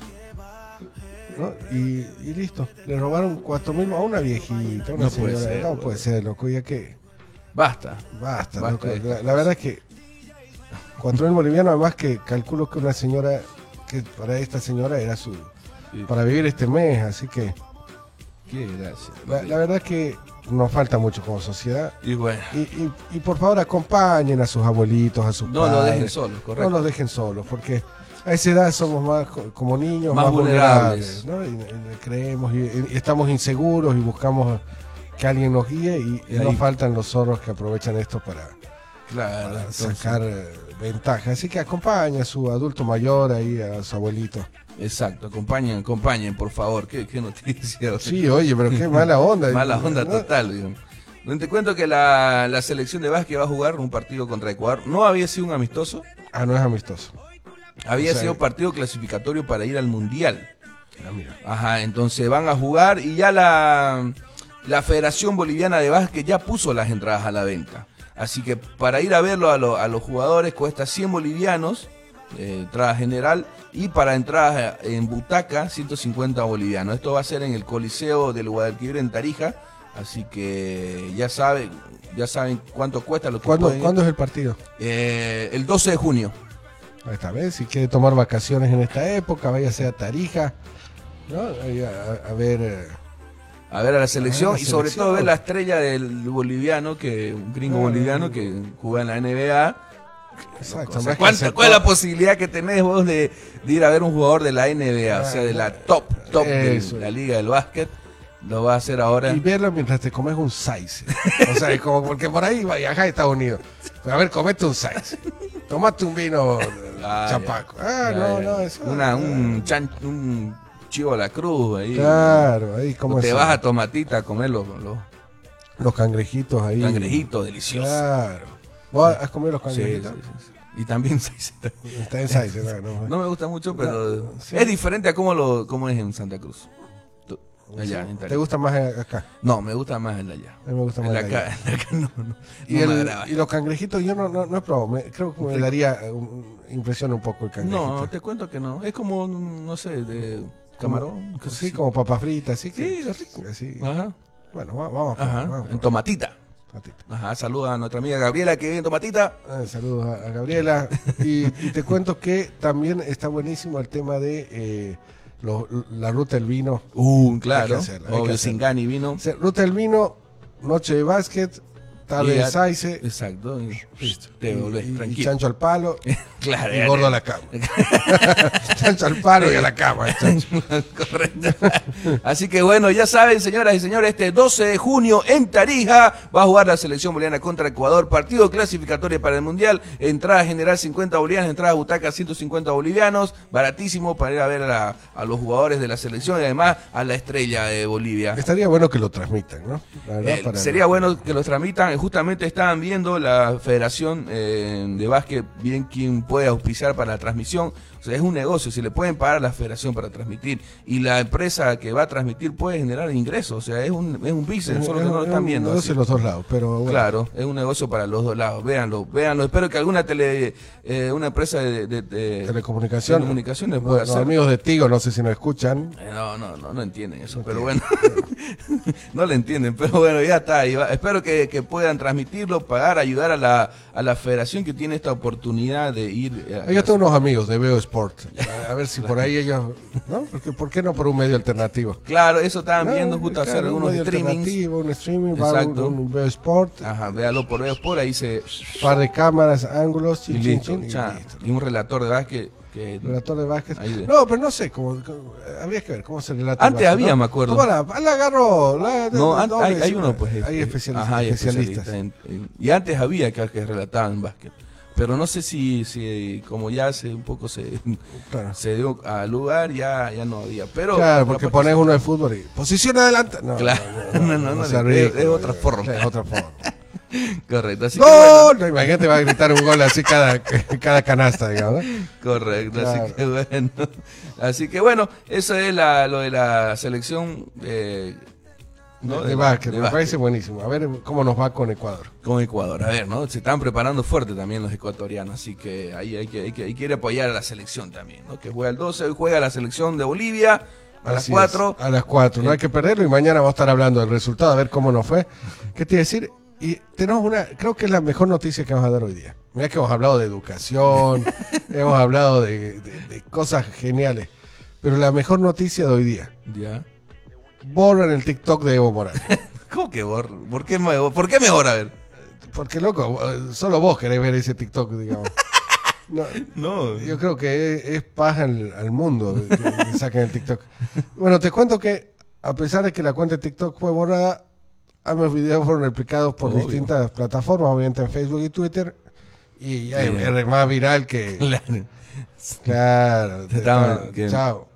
¿no? Y, y listo. Le robaron cuatro mil a una viejita, una No puede señora. ser, no puede ser, loco. Ya que. Basta. Basta, Basta loco. La, la verdad es que. Cuatro mil bolivianos, además que calculo que una señora. Que para esta señora era su. Para vivir este mes, así que. Qué gracia. La, la verdad es que nos falta mucho como sociedad. Y bueno. Y, y- y por favor acompañen a sus abuelitos, a sus No los padres. dejen solos, correcto. No los dejen solos, porque a esa edad somos más co- como niños, Más más, vulnerables. vulnerables. ¿no? Y, creemos y, estamos inseguros y buscamos que alguien nos guíe y, ahí- nos faltan los zorros que aprovechan esto para, Claro. para entonces- sacar eh, ventaja. Así que acompaña a su adulto mayor ahí, a su abuelito. Exacto, acompañen, acompañen, por favor. Qué, qué noticia. Sí, oye, pero qué mala onda. Mala onda total. digo. Te cuento que la, la selección de básquet va a jugar un partido contra Ecuador. No había sido un amistoso. Ah, no es amistoso. Había O sea, sido partido clasificatorio para ir al Mundial. Ah, mira. Ajá, entonces van a jugar y ya la, la Federación Boliviana de Básquet ya puso las entradas a la venta. Así que para ir a verlo a, lo- a los jugadores cuesta 100 bolivianos, eh, entrada general, y para entradas en butaca 150 bolivianos. Esto va a ser en el Coliseo del Guadalquivir en Tarija, así que ya saben, ya saben cuánto cuesta lo que ¿Cuándo, pueden- ¿Cuándo es el partido? Eh, el 12 de junio. Esta vez, si quiere tomar vacaciones en esta época, váyase a Tarija, ¿no? A, a ver. eh, A ver a la selección A ver la y sobre selección. todo ver la estrella del boliviano, que un gringo Ah. boliviano que juega en la NBA. Exacto, O sea, más que ¿cuánta- hacer ¿Cuál es la posibilidad que tenés vos de, de ir a ver un jugador de la NBA? o sea, de la top, top de la liga del básquet. Lo va a hacer ahora. Y verlo mientras te comes un size. O sea, es como porque por ahí viajas a Estados Unidos. A ver, comete un size. Tomate un vino Ah, chapaco. ya. Ah, Ya, no, ya. no, eso. Una, un, chan- un chivo a la cruz ahí. Claro, ahí como te eso. vas a tomatita a comer los, los Los cangrejitos ahí. cangrejitos deliciosos. Claro. ¿Vos has comido los Sí, cangrejitos? sí, sí, sí. Y también seisita. Está en size, no, no. Me gusta mucho, pero sí. es diferente a cómo, lo, cómo es en Santa Cruz. Allá, en ¿Te gusta más acá? No, me gusta más el de allá. A mí me gusta más El acá, allá. el acá no, no, Y, no el- y los cangrejitos yo no, no, he probado. Me- creo que me daría un- impresión un poco el cangrejito. No, te cuento que no. Es como, no sé, de camarón. cosas Sí, así. como papas fritas, así que. Sí, rico. así. Ajá. Bueno, va- vamos. a Ajá. vamos a En tomatita. Ajá, saluda a nuestra amiga Gabriela que vive en tomatita. Ah, saludos a, a Gabriela. Y, y te cuento que también está buenísimo el tema de eh, lo- la ruta del vino. Uh, Hay que claro. hay que Obvio, hacerlo. sin gani vino. O sea, ruta del vino, noche de básquet, tarde de saice. Exacto. y. Te volvés y- y tranquilo. chancho al palo. Claro, y gordo a la cama. chancho al palo y a la cama. Correcto. Así que bueno, ya saben, señoras y señores, este 12 de junio en Tarija va a jugar la selección boliviana contra Ecuador. Partido clasificatorio para el Mundial. Entrada general 50 bolivianos, entrada butaca 150 bolivianos. Baratísimo para ir a ver a, a los jugadores de la selección y además a la estrella de Bolivia. Estaría bueno que lo transmitan, ¿no? La verdad, Eh, para- sería bueno que los tramitan. Justamente estaban viendo la Federación eh, de Básquet, bien quién puede auspiciar para la transmisión. O sea, es un negocio. Si le pueden pagar a la Federación para transmitir y la empresa que va a transmitir puede generar ingresos. O sea, es un, es un business, solo que no lo Es están un viendo. negocio así. en los dos lados, pero bueno. Claro, es un negocio para los dos lados. Véanlo, véanlo. Espero que alguna tele, eh, una empresa de, de- de- Telecomunicación. telecomunicaciones Los, pueda los hacer. amigos de Tigo, no sé si nos escuchan. Eh, No, no, no, no entienden eso, pero bueno, no le entienden, pero bueno, ya está. y va- espero que, que puedan transmitirlo, pagar, ayudar a la, a la federación que tiene esta oportunidad de ir. eh, a- Yo tengo unos amigos de Veo Sport. A, ver si por ahí ellos. ¿No? Porque, ¿Por qué no por un medio alternativo? Claro, eso estaban No, viendo justo claro, hacer un algunos streamings. Un streaming, Exacto. un, un Veo Sport, Ajá, véalo por Veo por ahí se. par de cámaras, ángulos, Y chin, chin, chin, y cha, listo. y un relator de básquet que. Relator de básquet. Ahí de- No, pero no sé, cómo, cómo- habría que ver cómo se relata. el Antes había, ¿no? me acuerdo. ¿Cómo la, la agarró? La, No, la- doble, hay, hay uno, pues. Hay este, especialistas. ajá, hay especialistas. especialistas en- en- y antes había que, que relataban básquet. Pero no sé si, si como ya se un poco se, Claro. se dio al lugar, ya, ya no había. Pero claro, porque pones uno de fútbol y posición adelante. No, Claro, no, no, no, es- otra forma. Es otra forma. Correcto. Así que bueno, ¡Gol! No, imagínate, va a gritar un gol así cada, cada canasta, digamos. correcto. Claro. Así que bueno. Así que bueno, eso es la, lo de la selección eh, ¿no? de básquet, de me básquet. parece buenísimo. A ver cómo nos va con Ecuador. con Ecuador. A ver, ¿no? Se están preparando fuerte también los ecuatorianos, así que ahí hay que, hay que, hay que ir a apoyar a la selección también, ¿no? Que juega el 12, hoy juega la selección de Bolivia a las Así 4. es, a las 4. No hay que perderlo y mañana vamos a estar hablando del resultado, a ver cómo nos fue. ¿Qué te iba a decir? Y tenemos una, creo que es la mejor noticia que vamos a dar hoy día. Mira que hemos hablado de educación, hemos hablado de, de- de cosas geniales. Pero la mejor noticia de hoy día, Ya. Borran el TikTok de Evo Morales. ¿Cómo que bor- ¿Por qué, me- ¿Por qué mejor? A ver. Porque, loco, solo vos querés ver ese TikTok, digamos. No, No. Yo creo que es, es paja al, al mundo que, que saquen el TikTok. Bueno, te cuento que a pesar de que la cuenta de TikTok fue borrada, ambos videos fueron replicados por Obvio. distintas plataformas, obviamente en Facebook y Twitter. Y ya Sí. es más viral que... Claro. Claro, que- chao.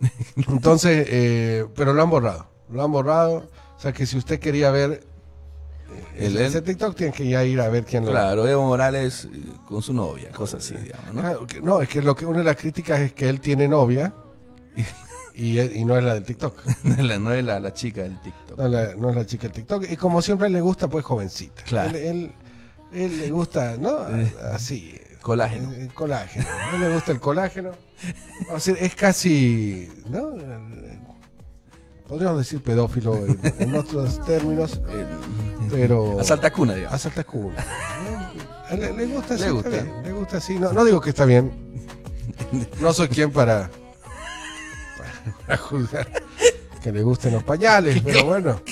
Entonces, eh, pero lo han borrado. Lo han borrado. O sea que si usted quería ver El- ese TikTok tienes que ya ir a ver quién lo Claro, Evo Morales eh, con su novia, cosas así, digamos, ¿no? Claro, que- no, es que lo que una de las críticas es que él tiene novia y, y no es la del TikTok. no es la, no es la, la chica del TikTok. No, la- no es la chica del TikTok. Y como siempre le gusta, pues jovencita. Claro. Él, él, él le gusta, ¿no? Así. Colágeno. El, el colágeno. A él le gusta el colágeno. A es casi, ¿no? Podríamos decir pedófilo en, en otros términos, pero... Asalta cuna, digamos. Cuna. A él Le, le gusta así, Le gusta. bien, le gusta así. No, no digo que está bien. No soy quien para, para juzgar que le gusten los pañales, pero bueno.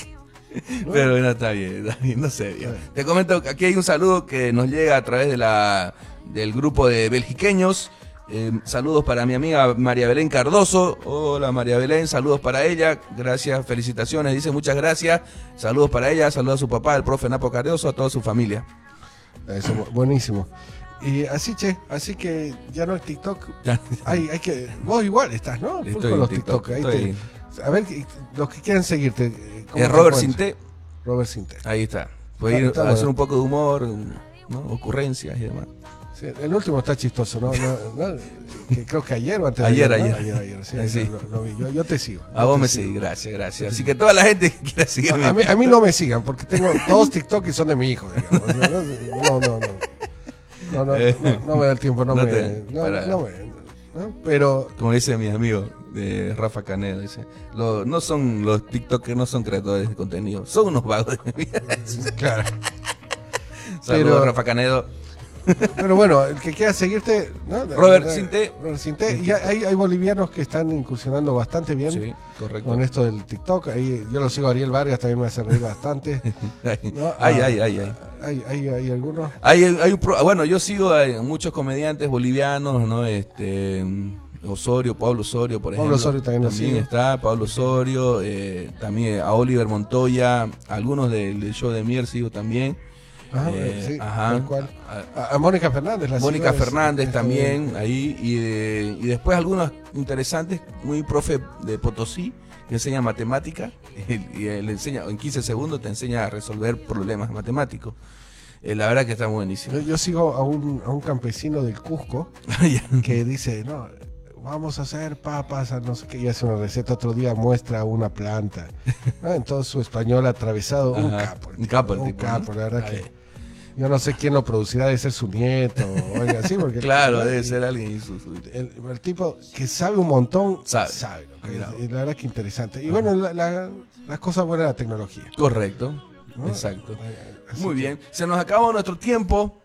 Pero bueno, está bien, está bien, no sé. digamos. Te comento que aquí hay un saludo que nos llega a través de la del grupo de belgiqueños. Eh, saludos para mi amiga María Belén Cardoso. Hola María Belén, saludos para ella. Gracias, felicitaciones. Dice muchas gracias. Saludos para ella, saludos a su papá, el profe Napo Cardoso, a toda su familia. Eso, buenísimo. Y así, che, así que ya no es TikTok. Hay, hay que, vos igual estás, ¿no? Full Estoy con los TikTok, TikTok. ahí estoy- te- a ver, los que quieran seguirte. ¿cómo Eh, te Robert? Sinté. Robert Sinté. Ahí está. Puede ir a hacer bueno. un poco de humor, ¿no? ocurrencias y demás. Sí, el último está chistoso, ¿no? No, no, que creo que ayer o antes de Ayer, ¿no? ayer. ayer, ayer, sí, Sí. Lo, lo vi. Yo, yo te sigo. A vos me sigo. seguís, gracias, gracias. Así que toda la gente que quiera seguirme. A mí, a mí no me sigan, porque tengo dos TikTok y son de mi hijo, digamos. No, no, no. No, no, no, no, no me da el tiempo, no, me. te- no, para- no me ¿no? Pero Como dice mi amigo de Rafa Canedo, dice, lo- no son los TikTokers, no son creadores de contenido, son unos vagos de vida. Claro. Saludos, Pero- Rafa Canedo. Pero bueno, el que quiera seguirte, ¿no? Robert Sinté. Robert Sinté. Y hay, hay bolivianos que están incursionando bastante bien Sí, correcto. con esto del TikTok. Ahí, yo lo sigo a Ariel Vargas, también me hace reír bastante. ¿no? Ay, Ah, ay, ay, ay. Hay, hay, hay algunos. Hay, hay un pro- bueno, yo sigo a muchos comediantes bolivianos, ¿no? Este Osorio, Pablo Osorio, por Pablo ejemplo. Osorio también lo está, Pablo Osorio, eh, también a Oliver Montoya, algunos del, del show de Mier sigo también. Ajá, Eh, sí, ajá. tal cual. A, a Mónica Fernández. la Mónica es- Fernández es- también, ahí, y, de- y después algunos interesantes, muy profe de Potosí, que enseña matemática, y, y él enseña, en 15 segundos te enseña a resolver problemas matemáticos. Eh, la verdad que está buenísimo. Yo, yo sigo a un, a un campesino del Cusco que dice, no, vamos a hacer papas, no sé qué, y hace una receta, otro día muestra una planta. ¿no? En todo su español atravesado, un capo. un capo el un tipo, capo, ¿no? la verdad que... Yo no sé quién lo producirá, debe ser su nieto o algo así. Porque Claro, debe ser alguien. El, el tipo que sabe un montón, Sabe. sabe. lo que es. Y la verdad que interesante. Y bueno, la- la- las cosas buenas de la tecnología. Correcto, ¿no? exacto. Así Muy bien, se nos acabó nuestro tiempo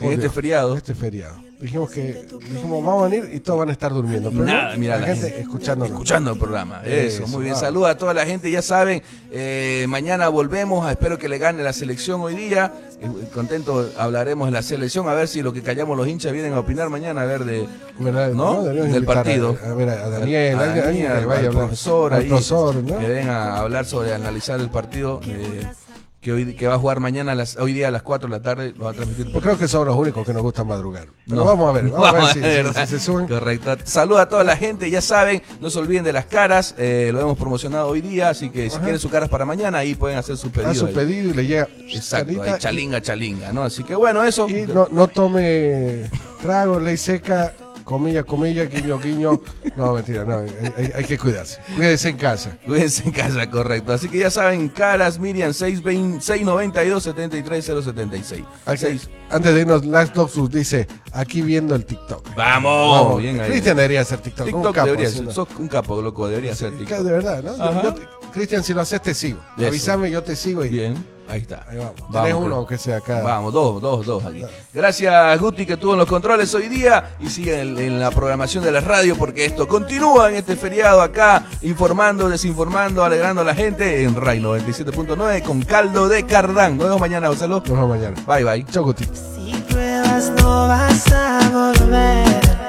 en este feriado. Este feriado. Dijimos que dijimos vamos a venir y todos van a estar durmiendo. Pero Nada, no, mira la, la gente, gente escuchando. Escuchando el programa. Eso, Eso, muy bien. Saludos a toda la gente. Ya saben, eh, mañana volvemos. Espero que le gane la selección hoy día. Eh, contento hablaremos de la selección. A ver si lo que callamos los hinchas vienen a opinar mañana. A ver de. ¿No? Del a- partido. A, ver, a Daniel, A Daniel, a al hablar. profesor, al ahí, profesor, ¿no? que venga a hablar sobre analizar el partido. eh, que hoy que va a jugar mañana a las, hoy día a las 4 de la tarde lo va a transmitir Pues creo que somos los únicos que nos gusta madrugar. Pero No. vamos a ver, vamos, a ver si, si- ¿verdad? si se suben. Correcto. Saluda a toda la gente, ya saben, no se olviden de las caras, eh, lo hemos promocionado hoy día, así que si Ajá. quieren sus caras para mañana, ahí pueden hacer su pedido. Haz su ahí. pedido y le llega. Exacto, ahí, chalinga, chalinga, ¿no? Así que bueno, eso. Y no, no tome trago, ley seca, comilla, comilla, guiño, guiño. No, mentira, no, hay, hay- que cuidarse. Cuídese en casa. Cuídense en casa, correcto. Así que ya saben, caras, Miriam, 620 692 73076. Hay que- antes de irnos, Last Dogs dice, aquí viendo el TikTok. Vamos, bien ahí. Cristian debería hacer TikTok. un TikTok capo, debería ser, sos un capo, loco, debería ser TikTok. De verdad, ¿no? Cristian, si lo haces, te sigo. Avísame, yo te sigo y. Bien, ahí está. Ahí vamos. Vamos, Tenés uno, aunque sea acá. Vamos, dos, dos, dos aquí. Gracias Guti que tuvo en los controles hoy día y sigue en, en la programación de la radio porque esto continúa en este feriado acá, informando, desinformando, alegrando a la gente en RAI 97.9 con caldo de cardán. Nos vemos mañana, Gonzalo. Nos vemos mañana. Bye, bye. Chau, Guti. Si pruebas no vas a volver.